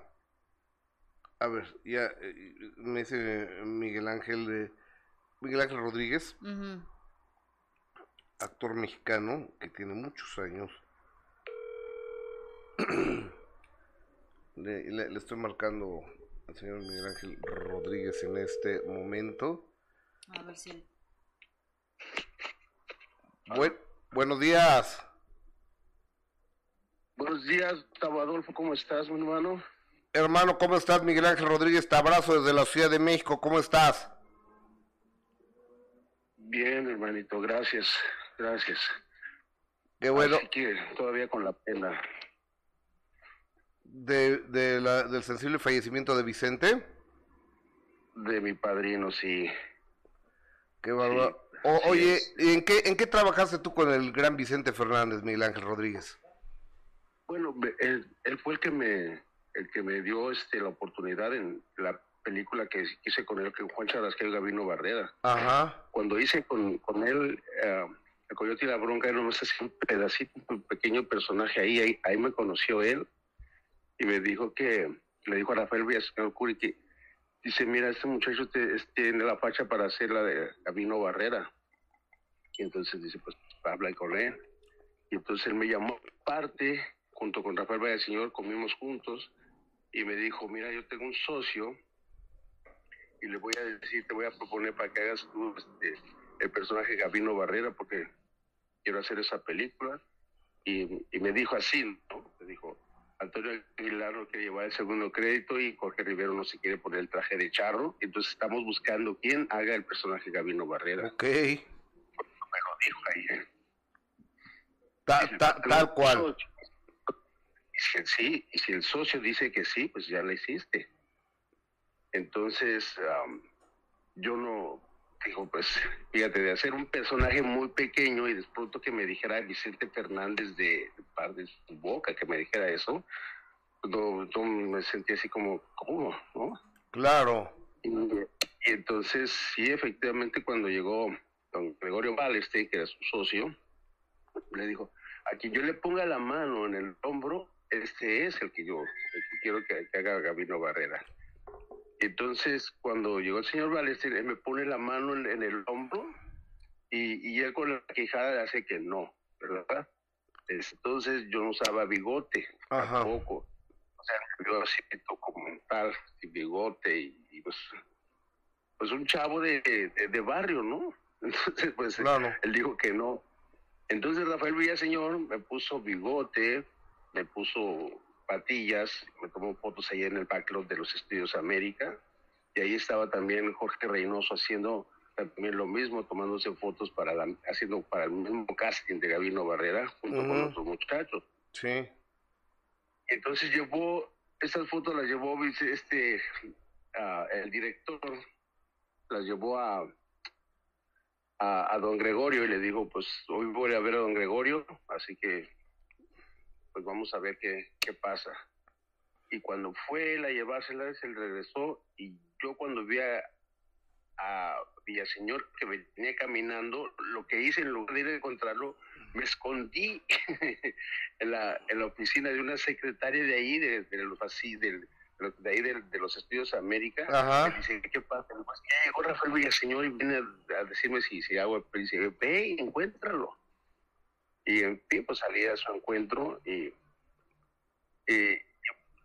a ver, ya eh, me dice Miguel Ángel, eh, Miguel Ángel Rodríguez. Actor mexicano que tiene muchos años. le, le- le estoy marcando al señor Miguel Ángel Rodríguez en este momento. A ver si... Buen- buenos días. Buenos días, Gustavo Adolfo, ¿cómo estás, mi hermano? Hermano, ¿cómo estás? Miguel Ángel Rodríguez, te abrazo desde la Ciudad de México. ¿Cómo estás? Bien, hermanito, gracias, gracias. Qué bueno. Así que todavía con la pena. De, de la- del sensible fallecimiento de Vicente. De mi padrino, sí. Qué bárbaro. O- oye, ¿en qué, ¿en qué trabajaste tú con el gran Vicente Fernández, Miguel Ángel Rodríguez? Bueno, él, él fue el que me el que me dio este la oportunidad en la película que hice con él, que Juan Charasquel y Gabino Barrera. Ajá. Cuando hice con, con él eh, El Coyote y la Bronca, él nomás hacía un pedacito, un pequeño personaje ahí, ahí, ahí me conoció él y me dijo que, le dijo a Rafael Villaseñor Curi que, dice, mira, este muchacho te- tiene la facha para hacer la de Gabino Barrera. Y entonces dice, pues habla con él. Y entonces él me llamó parte, junto con Rafael Villaseñor, comimos juntos y me dijo, mira, yo tengo un socio y le voy a decir, te voy a proponer para que hagas tú este, el personaje Gabino Barrera porque quiero hacer esa película. Y, y me dijo así, ¿no? Me dijo, Antonio Aguilar no quiere llevar el segundo crédito y Jorge Rivero no se quiere poner el traje de charro. Entonces estamos buscando quién haga el personaje Gabino Barrera. Ok. Me lo dijo ahí. ¿eh? Ta- ta- tal cual. Y si el sí, y si el socio dice que sí, pues ya la hiciste. Entonces, am, yo no, digo, pues, fíjate, de hacer un personaje muy pequeño y de pronto que me dijera Vicente Fernández de, de par de su boca, que me dijera eso, no, yo me sentí así como, ¿cómo? ¿No? Claro. Y, y entonces, sí, efectivamente, cuando llegó don Gregorio Baleste, que era su socio, le dijo, a quien yo le ponga la mano en el hombro, este es el que yo el que quiero que, que haga Gabino Barrera. Entonces, cuando llegó el señor Baleste, él me pone la mano en, en el hombro y, y él con la quijada le hace que no, ¿verdad? Entonces yo no usaba bigote tampoco. O sea, yo así como tal, sin bigote y, y, pues, pues un chavo de, de, de barrio, ¿no? Entonces, pues él dijo que no. Entonces Rafael Villaseñor me puso bigote, me puso patillas, me tomó fotos ahí en el backlog de los Estudios América, y ahí estaba también Jorge Reynoso haciendo también lo mismo, tomándose fotos para la- haciendo para el mismo casting de Gabino Barrera, junto con otros muchachos. Sí. Entonces llevó, estas fotos las llevó este, el director, las llevó a, a, a don Gregorio y le dijo, pues hoy voy a ver a don Gregorio, así que pues vamos a ver qué, qué pasa. Y cuando fue él a llevárselas, él regresó y yo cuando vi a, a Villaseñor que venía caminando, lo que hice en lugar de ir a encontrarlo, me escondí en la, en la oficina de una secretaria de ahí, de, de los así, del, de ahí de, de los estudios América. Ajá. Dice, ¿qué pasa? Le digo, "Es que llegó Rafael Villaseñor y viene a, a decirme si, si hago dice, ve encuéntralo. Y en fin, pues salí a su encuentro y, y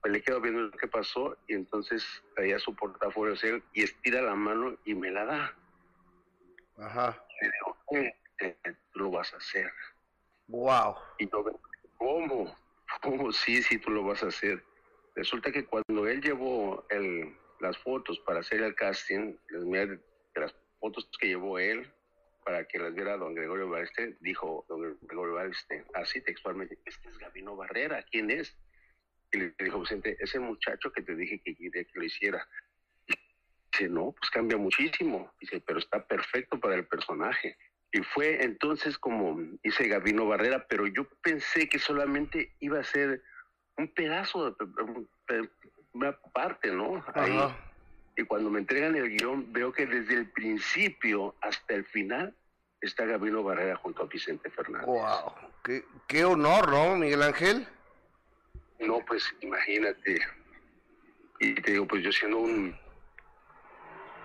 pues, le quedo viendo qué pasó y entonces traía su portafolio sea, y estira la mano y me la da. Ajá. Le digo, "Eh, eh, tú lo vas a hacer. Wow. Y yo, ¿cómo? ¿Cómo? Sí, sí, tú lo vas a hacer. Resulta que cuando él llevó el, las fotos para hacer el casting, les miré de las fotos que llevó él para que las viera don Gregorio Baleste, dijo don Gregorio Baleste, así textualmente, este es Gabino Barrera, ¿quién es? Y le dijo Vicente, ese muchacho que te dije que que lo hiciera. Dice, no, pues cambia muchísimo. Dice, pero está perfecto para el personaje. Y fue entonces como hice Gabino Barrera, pero yo pensé que solamente iba a ser un pedazo, una parte, ¿no? Ahí. Y cuando me entregan el guion, veo que desde el principio hasta el final está Gabino Barrera junto a Vicente Fernández. Wow. Qué, qué honor, ¿no, Miguel Ángel? No, pues imagínate. Y te digo, pues yo siendo un,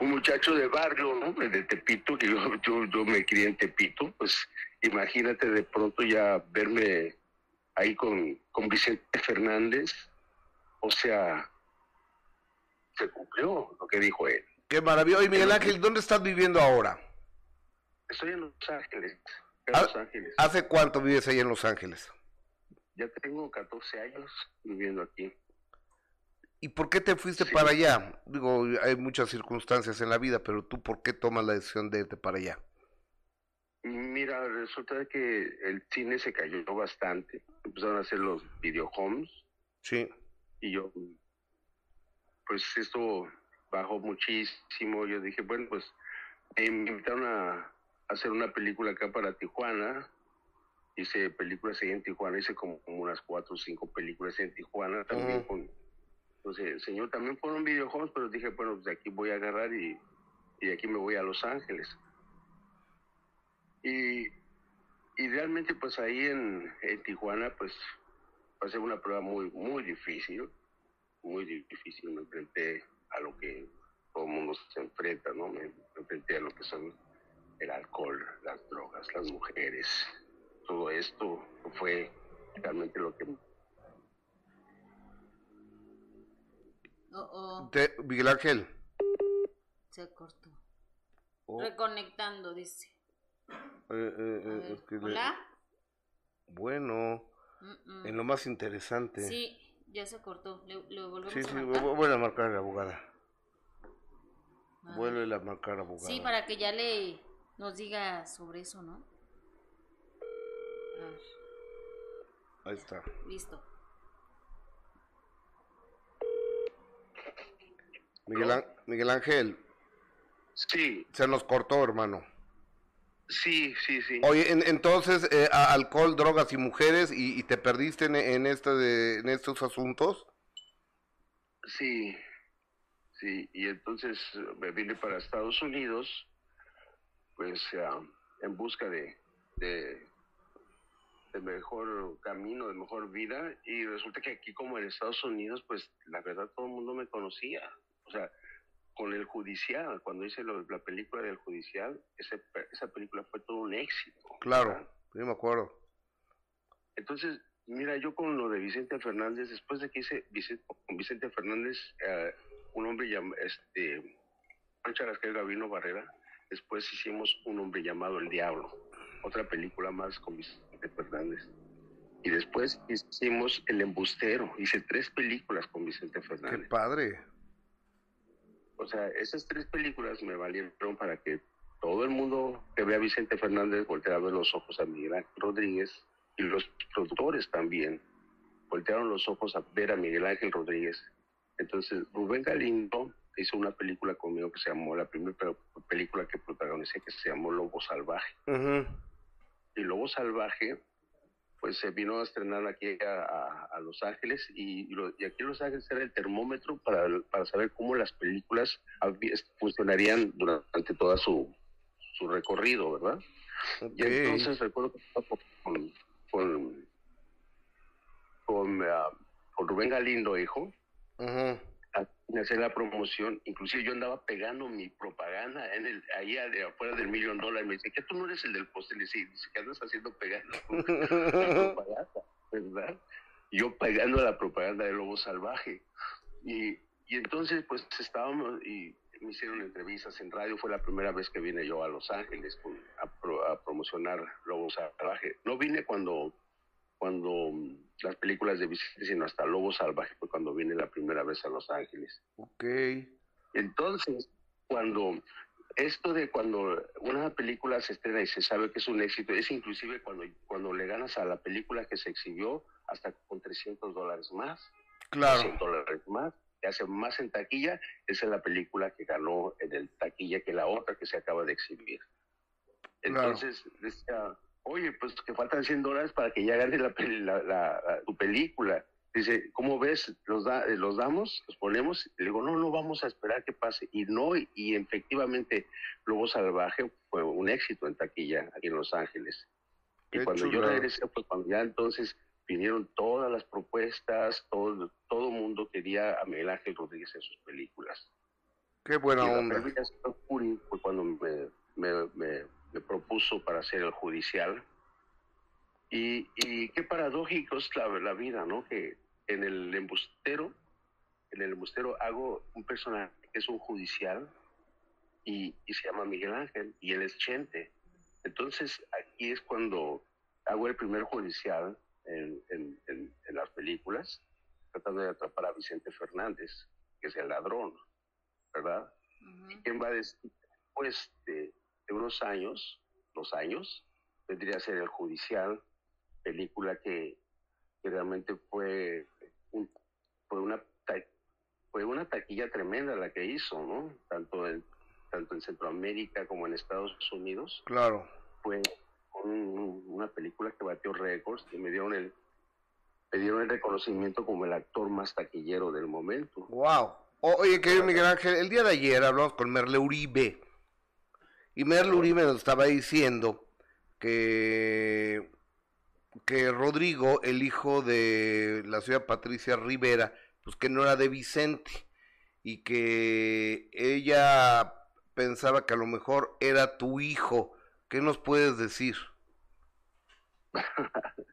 un muchacho de barrio, ¿no? De Tepito, que yo, yo, yo me crié en Tepito, pues imagínate de pronto ya verme ahí con, con Vicente Fernández. O sea, se cumplió lo que dijo él. Qué maravilla. Oye, Miguel Ángel, ¿dónde estás viviendo ahora? Estoy en Los Ángeles. en Los Ángeles. ¿Hace cuánto vives ahí en Los Ángeles? Ya tengo 14 años viviendo aquí. ¿Y por qué te fuiste para allá? Digo, hay muchas circunstancias en la vida, pero tú, ¿por qué tomas la decisión de irte para allá? Mira, resulta que el cine se cayó bastante. Empezaron a hacer los videohomes. Sí. Y yo, pues esto bajó muchísimo. Yo dije, bueno, pues me invitaron a hacer una película acá para Tijuana. Hice películas ahí en Tijuana, hice como, unas cuatro o cinco películas en Tijuana también con... Entonces, señor, también fueron videojuegos, pero dije, bueno, pues de aquí voy a agarrar y, y de aquí me voy a Los Ángeles. Y, y realmente pues ahí en, en Tijuana pues pasé una prueba muy, muy difícil, muy difícil, me enfrenté a lo que todo el mundo se enfrenta, ¿no? Me, me enfrenté a lo que son el alcohol, las drogas, las mujeres, todo esto fue realmente lo que... Oh, oh, Te- Miguel Ángel. se cortó. Oh. Reconectando, dice. eh, eh, eh, A ver, es que le- Hola. Bueno, Mm, mm. en lo más interesante. Sí, ya se cortó. ¿Le, le volvemos Sí, a sí, marcar? vu- vuelve a marcar a la abogada. A Vuelve a marcar a la abogada. Sí, para que ya le nos diga sobre eso, ¿no? Ahí está. listo. Miguel Ángel. Sí. Se nos cortó, hermano. Sí, sí, sí. Oye, en- entonces, eh, alcohol, drogas y mujeres, y, y te perdiste en, en, este de, en estos asuntos. Sí, sí, y entonces me vine para Estados Unidos, pues ah, en busca de, de, de mejor camino, de mejor vida, y resulta que aquí como en Estados Unidos, pues la verdad todo el mundo me conocía, o sea, con el judicial, cuando hice lo- la película del judicial, ese esa película fue todo un éxito. Claro, yo me acuerdo. Entonces, mira, yo con lo de Vicente Fernández, después de que hice Vicente, con Vicente Fernández, eh, un hombre llamado, este, Pancha Rascal Gavino Barrera, después hicimos un hombre llamado El Diablo, otra película más con Vicente Fernández. Y después hicimos El Embustero, hice tres películas con Vicente Qué Fernández. padre. O sea, esas tres películas me valieron para que todo el mundo que vea a Vicente Fernández ver los ojos a Miguel Ángel Rodríguez y los productores también voltearon los ojos a ver a Miguel Ángel Rodríguez. Entonces, Rubén Galindo hizo una película conmigo que se llamó, la primera pe- película que protagonicé, que se llamó Lobo Salvaje. Y Lobo Salvaje, pues se vino a estrenar aquí a, a- a Los Ángeles y, y lo- y aquí en Los Ángeles era el termómetro para, para saber cómo las películas funcionarían durante toda su, su recorrido, ¿verdad? Y entonces recuerdo que estaba con, con, con, ah, con Rubén Galindo, hijo, a hacer la promoción, inclusive yo andaba pegando mi propaganda en el, ahí de afuera del millón dólares, me dice, que tú no eres el del postel, y sí, dice, ¿qué andas haciendo pegando verdad? Yo pegando la propaganda de Lobo Salvaje, y, y entonces pues estábamos, y me hicieron entrevistas en radio, fue la primera vez que vine yo a Los Ángeles a, a promocionar Lobo Salvaje, no vine cuando cuando mm, las películas de Vicente, sino hasta Lobo Salvaje fue cuando vine la primera vez a Los Ángeles. Ok. Entonces, cuando esto de cuando una película se estrena y se sabe que es un éxito, es inclusive cuando, cuando le ganas a la película que se exhibió hasta con 300 dólares más. Claro. 100 dólares más, que hace más en taquilla, esa es la película que ganó en el taquilla que la otra que se acaba de exhibir. Claro. Entonces, decía, oye, pues que faltan 100 dólares para que ya gane la, la- la- tu película. Dice, ¿cómo ves? ¿Los, da- eh, ¿Los damos? ¿Los ponemos? Le digo, no, no vamos a esperar que pase. Y no, y, efectivamente, Lobo Salvaje fue un éxito en taquilla aquí en Los Ángeles. Y cuando yo chulada. regresé, pues cuando ya entonces vinieron todas las propuestas, todo todo mundo quería a Miguel Ángel Rodríguez en sus películas. Qué buena y onda. Fue cuando me, me- me- me propuso para hacer el judicial. Y, y qué paradójico es la, la vida, ¿no? Que en el embustero, en el embustero hago un personaje que es un judicial y, y se llama Miguel Ángel y él es Chente. Entonces, aquí es cuando hago el primer judicial en, en, en, en las películas, tratando de atrapar a Vicente Fernández, que es el ladrón, ¿verdad? ¿Quién va a decir, después unos años, dos años, vendría a ser el judicial, película que, que realmente fue, un- fue una fue una taquilla tremenda la que hizo, ¿no? Tanto en, tanto en Centroamérica como en Estados Unidos. Claro. Fue un- una película que batió récords y me dieron el me dieron el reconocimiento como el actor más taquillero del momento. Wow. oye, querido Miguel Ángel, el día de ayer hablamos con Merle Uribe. Y Merle Uribe nos estaba diciendo que, que Rodrigo, el hijo de la señora Patricia Rivera, pues que no era de Vicente. Y que ella pensaba que a lo mejor era tu hijo. ¿Qué nos puedes decir?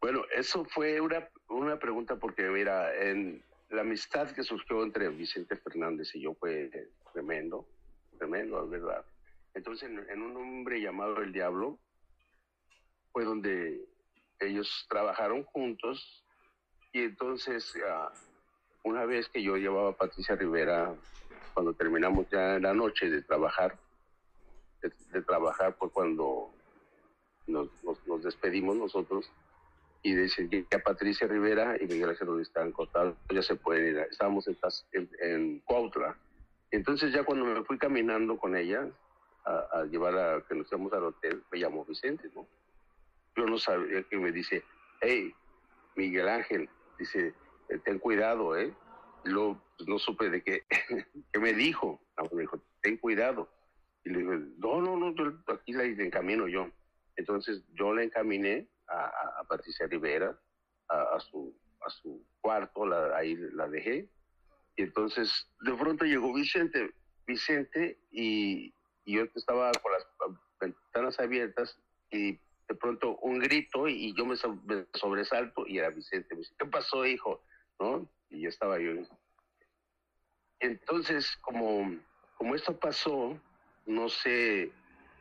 Bueno, eso fue una, una pregunta porque, mira, en la amistad que surgió entre Vicente Fernández y yo fue tremendo, tremendo, es verdad. Entonces, en, un hombre llamado El Diablo, fue donde ellos trabajaron juntos y entonces, ah, una vez que yo llevaba a Patricia Rivera, cuando terminamos ya en la noche de trabajar, de, trabajar fue cuando nos, despedimos nosotros y dicen que ya Patricia Rivera y Miguel Ángel están cortados, ya se pueden ir. Estábamos en, en Cuautla. Entonces ya cuando me fui caminando con ella a, llevar a que nos íbamos al hotel, me llamó Vicente, ¿no? Yo no sabía que me dice, hey, Miguel Ángel, dice, "eh, ten cuidado, ¿eh? Luego pues, no supe de qué, qué me dijo. Me dijo, ten cuidado. Y le dije, no, no, no, yo aquí la encamino yo. Entonces yo la encaminé a, a- a Patricia Rivera, a, a su, a su cuarto, la- ahí la dejé. Y entonces de pronto llegó Vicente, Vicente, y, y yo estaba con las ventanas abiertas y de pronto un grito y, yo me, so- me sobresalto y era Vicente. Me dice, ¿qué pasó, hijo? ¿No? Y yo estaba yo. Entonces, como, como esto pasó, no sé,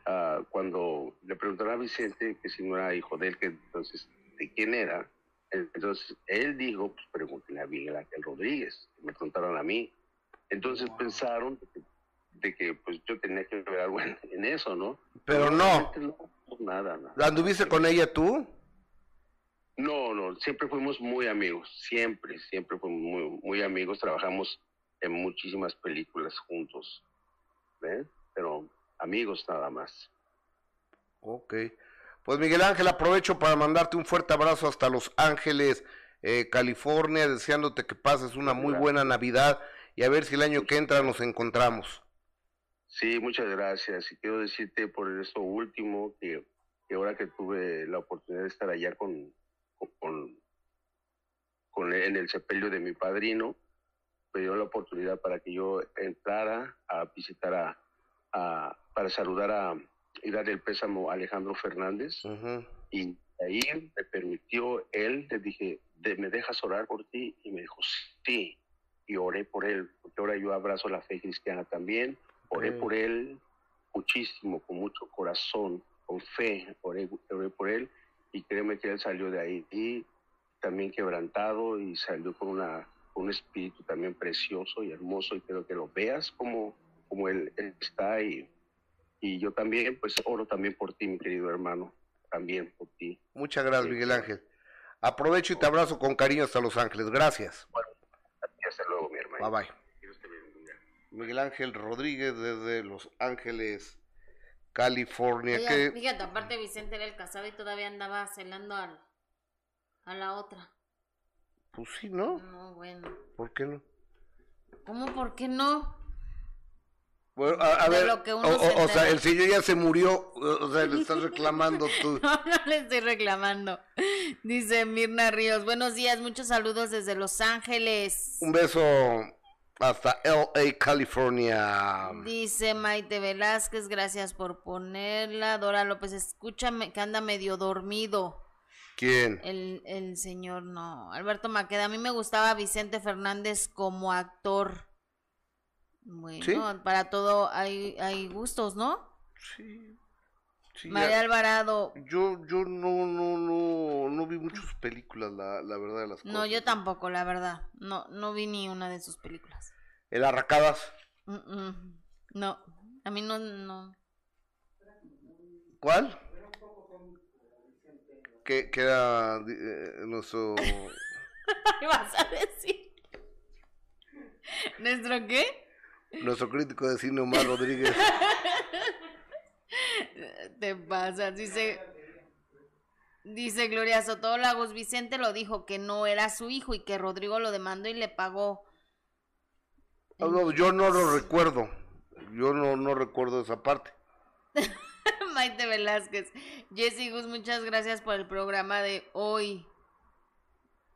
ah, cuando le preguntaron a Vicente que si no era hijo de él, que entonces, ¿de quién era? Entonces, él dijo, pues pregúntenle a Miguel Ángel Rodríguez. Me preguntaron a mí. Entonces pensaron de que, de que, pues yo tenía que ver algo en, en eso, ¿no? Pero no. no, nada, nada. ¿La anduviste con ella tú? No, no, siempre fuimos muy amigos, siempre, siempre fuimos muy, muy amigos, trabajamos en muchísimas películas juntos, ¿ves? Pero amigos nada más. Ok. Pues Miguel Ángel, aprovecho para mandarte un fuerte abrazo hasta Los Ángeles, eh, California, deseándote que pases una muy buena Navidad y a ver si el año que entra nos encontramos. Sí, muchas gracias. Y quiero decirte por eso último que, que ahora que tuve la oportunidad de estar allá con, con, con en el sepelio de mi padrino, me dio la oportunidad para que yo entrara a visitar a, a- para saludar a y darle el pésamo a Alejandro Fernández. Y ahí me permitió él, le dije, "¿De- ¿me dejas orar por ti? Y me dijo, sí. Y oré por él, porque ahora yo abrazo la fe cristiana también. Oré por él muchísimo, con mucho corazón, con fe, oré, oré por él. Y créeme que él salió de ahí y también quebrantado y salió con una, un espíritu también precioso y hermoso. Y quiero que lo veas como, como él, él está. Y, y yo también, pues oro también por ti, mi querido hermano. También por ti. Muchas gracias, Miguel Ángel. Aprovecho y te abrazo con cariño hasta Los Ángeles. Gracias. Y hasta luego, mi hermano. Bye bye. Miguel Ángel Rodríguez desde Los Ángeles, California. Oiga, que Fíjate, aparte Vicente era el casado y todavía andaba celando al, a la otra. Pues sí, ¿no? No, bueno. ¿Por qué no? ¿Cómo? ¿Por qué no? Bueno, a, ver, lo que uno o, se o- sea, el señor ya se murió, o o sea, le estás reclamando tú. No, no le estoy reclamando. Dice Mirna Ríos. Buenos días, muchos saludos desde Los Ángeles. Un beso hasta LA, California. Dice Maite Velázquez, gracias por ponerla. Dora López, escúchame que anda medio dormido. ¿Quién? El, el señor, no. Alberto Maqueda, a mí me gustaba Vicente Fernández como actor. Bueno, ¿Sí? para todo hay, hay gustos, ¿no? Sí. Sí, María ya- Alvarado. Yo, yo no, no, no, no vi muchas películas, la, la verdad de las cosas. No, yo tampoco, la verdad. No, no vi ni una de sus películas. El Arracadas, Mm, mm. No, a mí no, no. ¿cuál? Que, que era eh, nuestro... ¿Qué vas a decir? ¿Nuestro qué? nuestro crítico de cine Omar Rodríguez. Te pasa, dice. Dice Gloria Soto Lagos, Vicente lo dijo que no era su hijo y que Rodrigo lo demandó y le pagó. No, yo no lo recuerdo. Yo no, no recuerdo esa parte. Maite Velázquez. Jessy Gus, muchas gracias por el programa de hoy.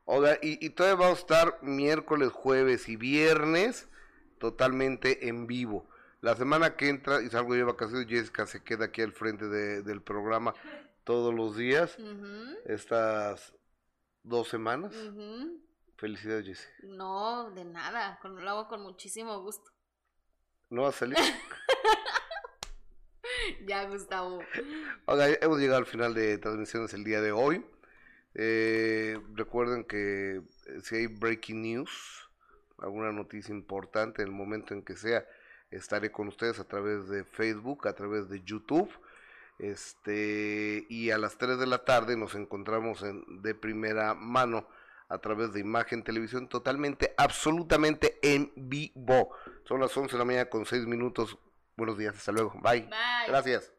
Oiga, y, y todavía vamos a estar miércoles, jueves y viernes totalmente en vivo. La semana que entra, y salgo yo de vacaciones, Jessica se queda aquí al frente de- del programa todos los días. Estas dos semanas. Felicidades, Jessica. No, de nada, con, lo hago con muchísimo gusto. ¿No va a salir? Ya, Gustavo. Oiga, hemos llegado al final de transmisiones el día de hoy. Eh, recuerden que eh, si hay breaking news, alguna noticia importante, en el momento en que sea, estaré con ustedes a través de Facebook, a través de YouTube. Este, y a las 3 de la tarde nos encontramos en, de primera mano a través de Imagen Televisión, totalmente, absolutamente en vivo. Son las 11 de la mañana con 6 minutos. Buenos días, hasta luego. Bye. Bye. Gracias.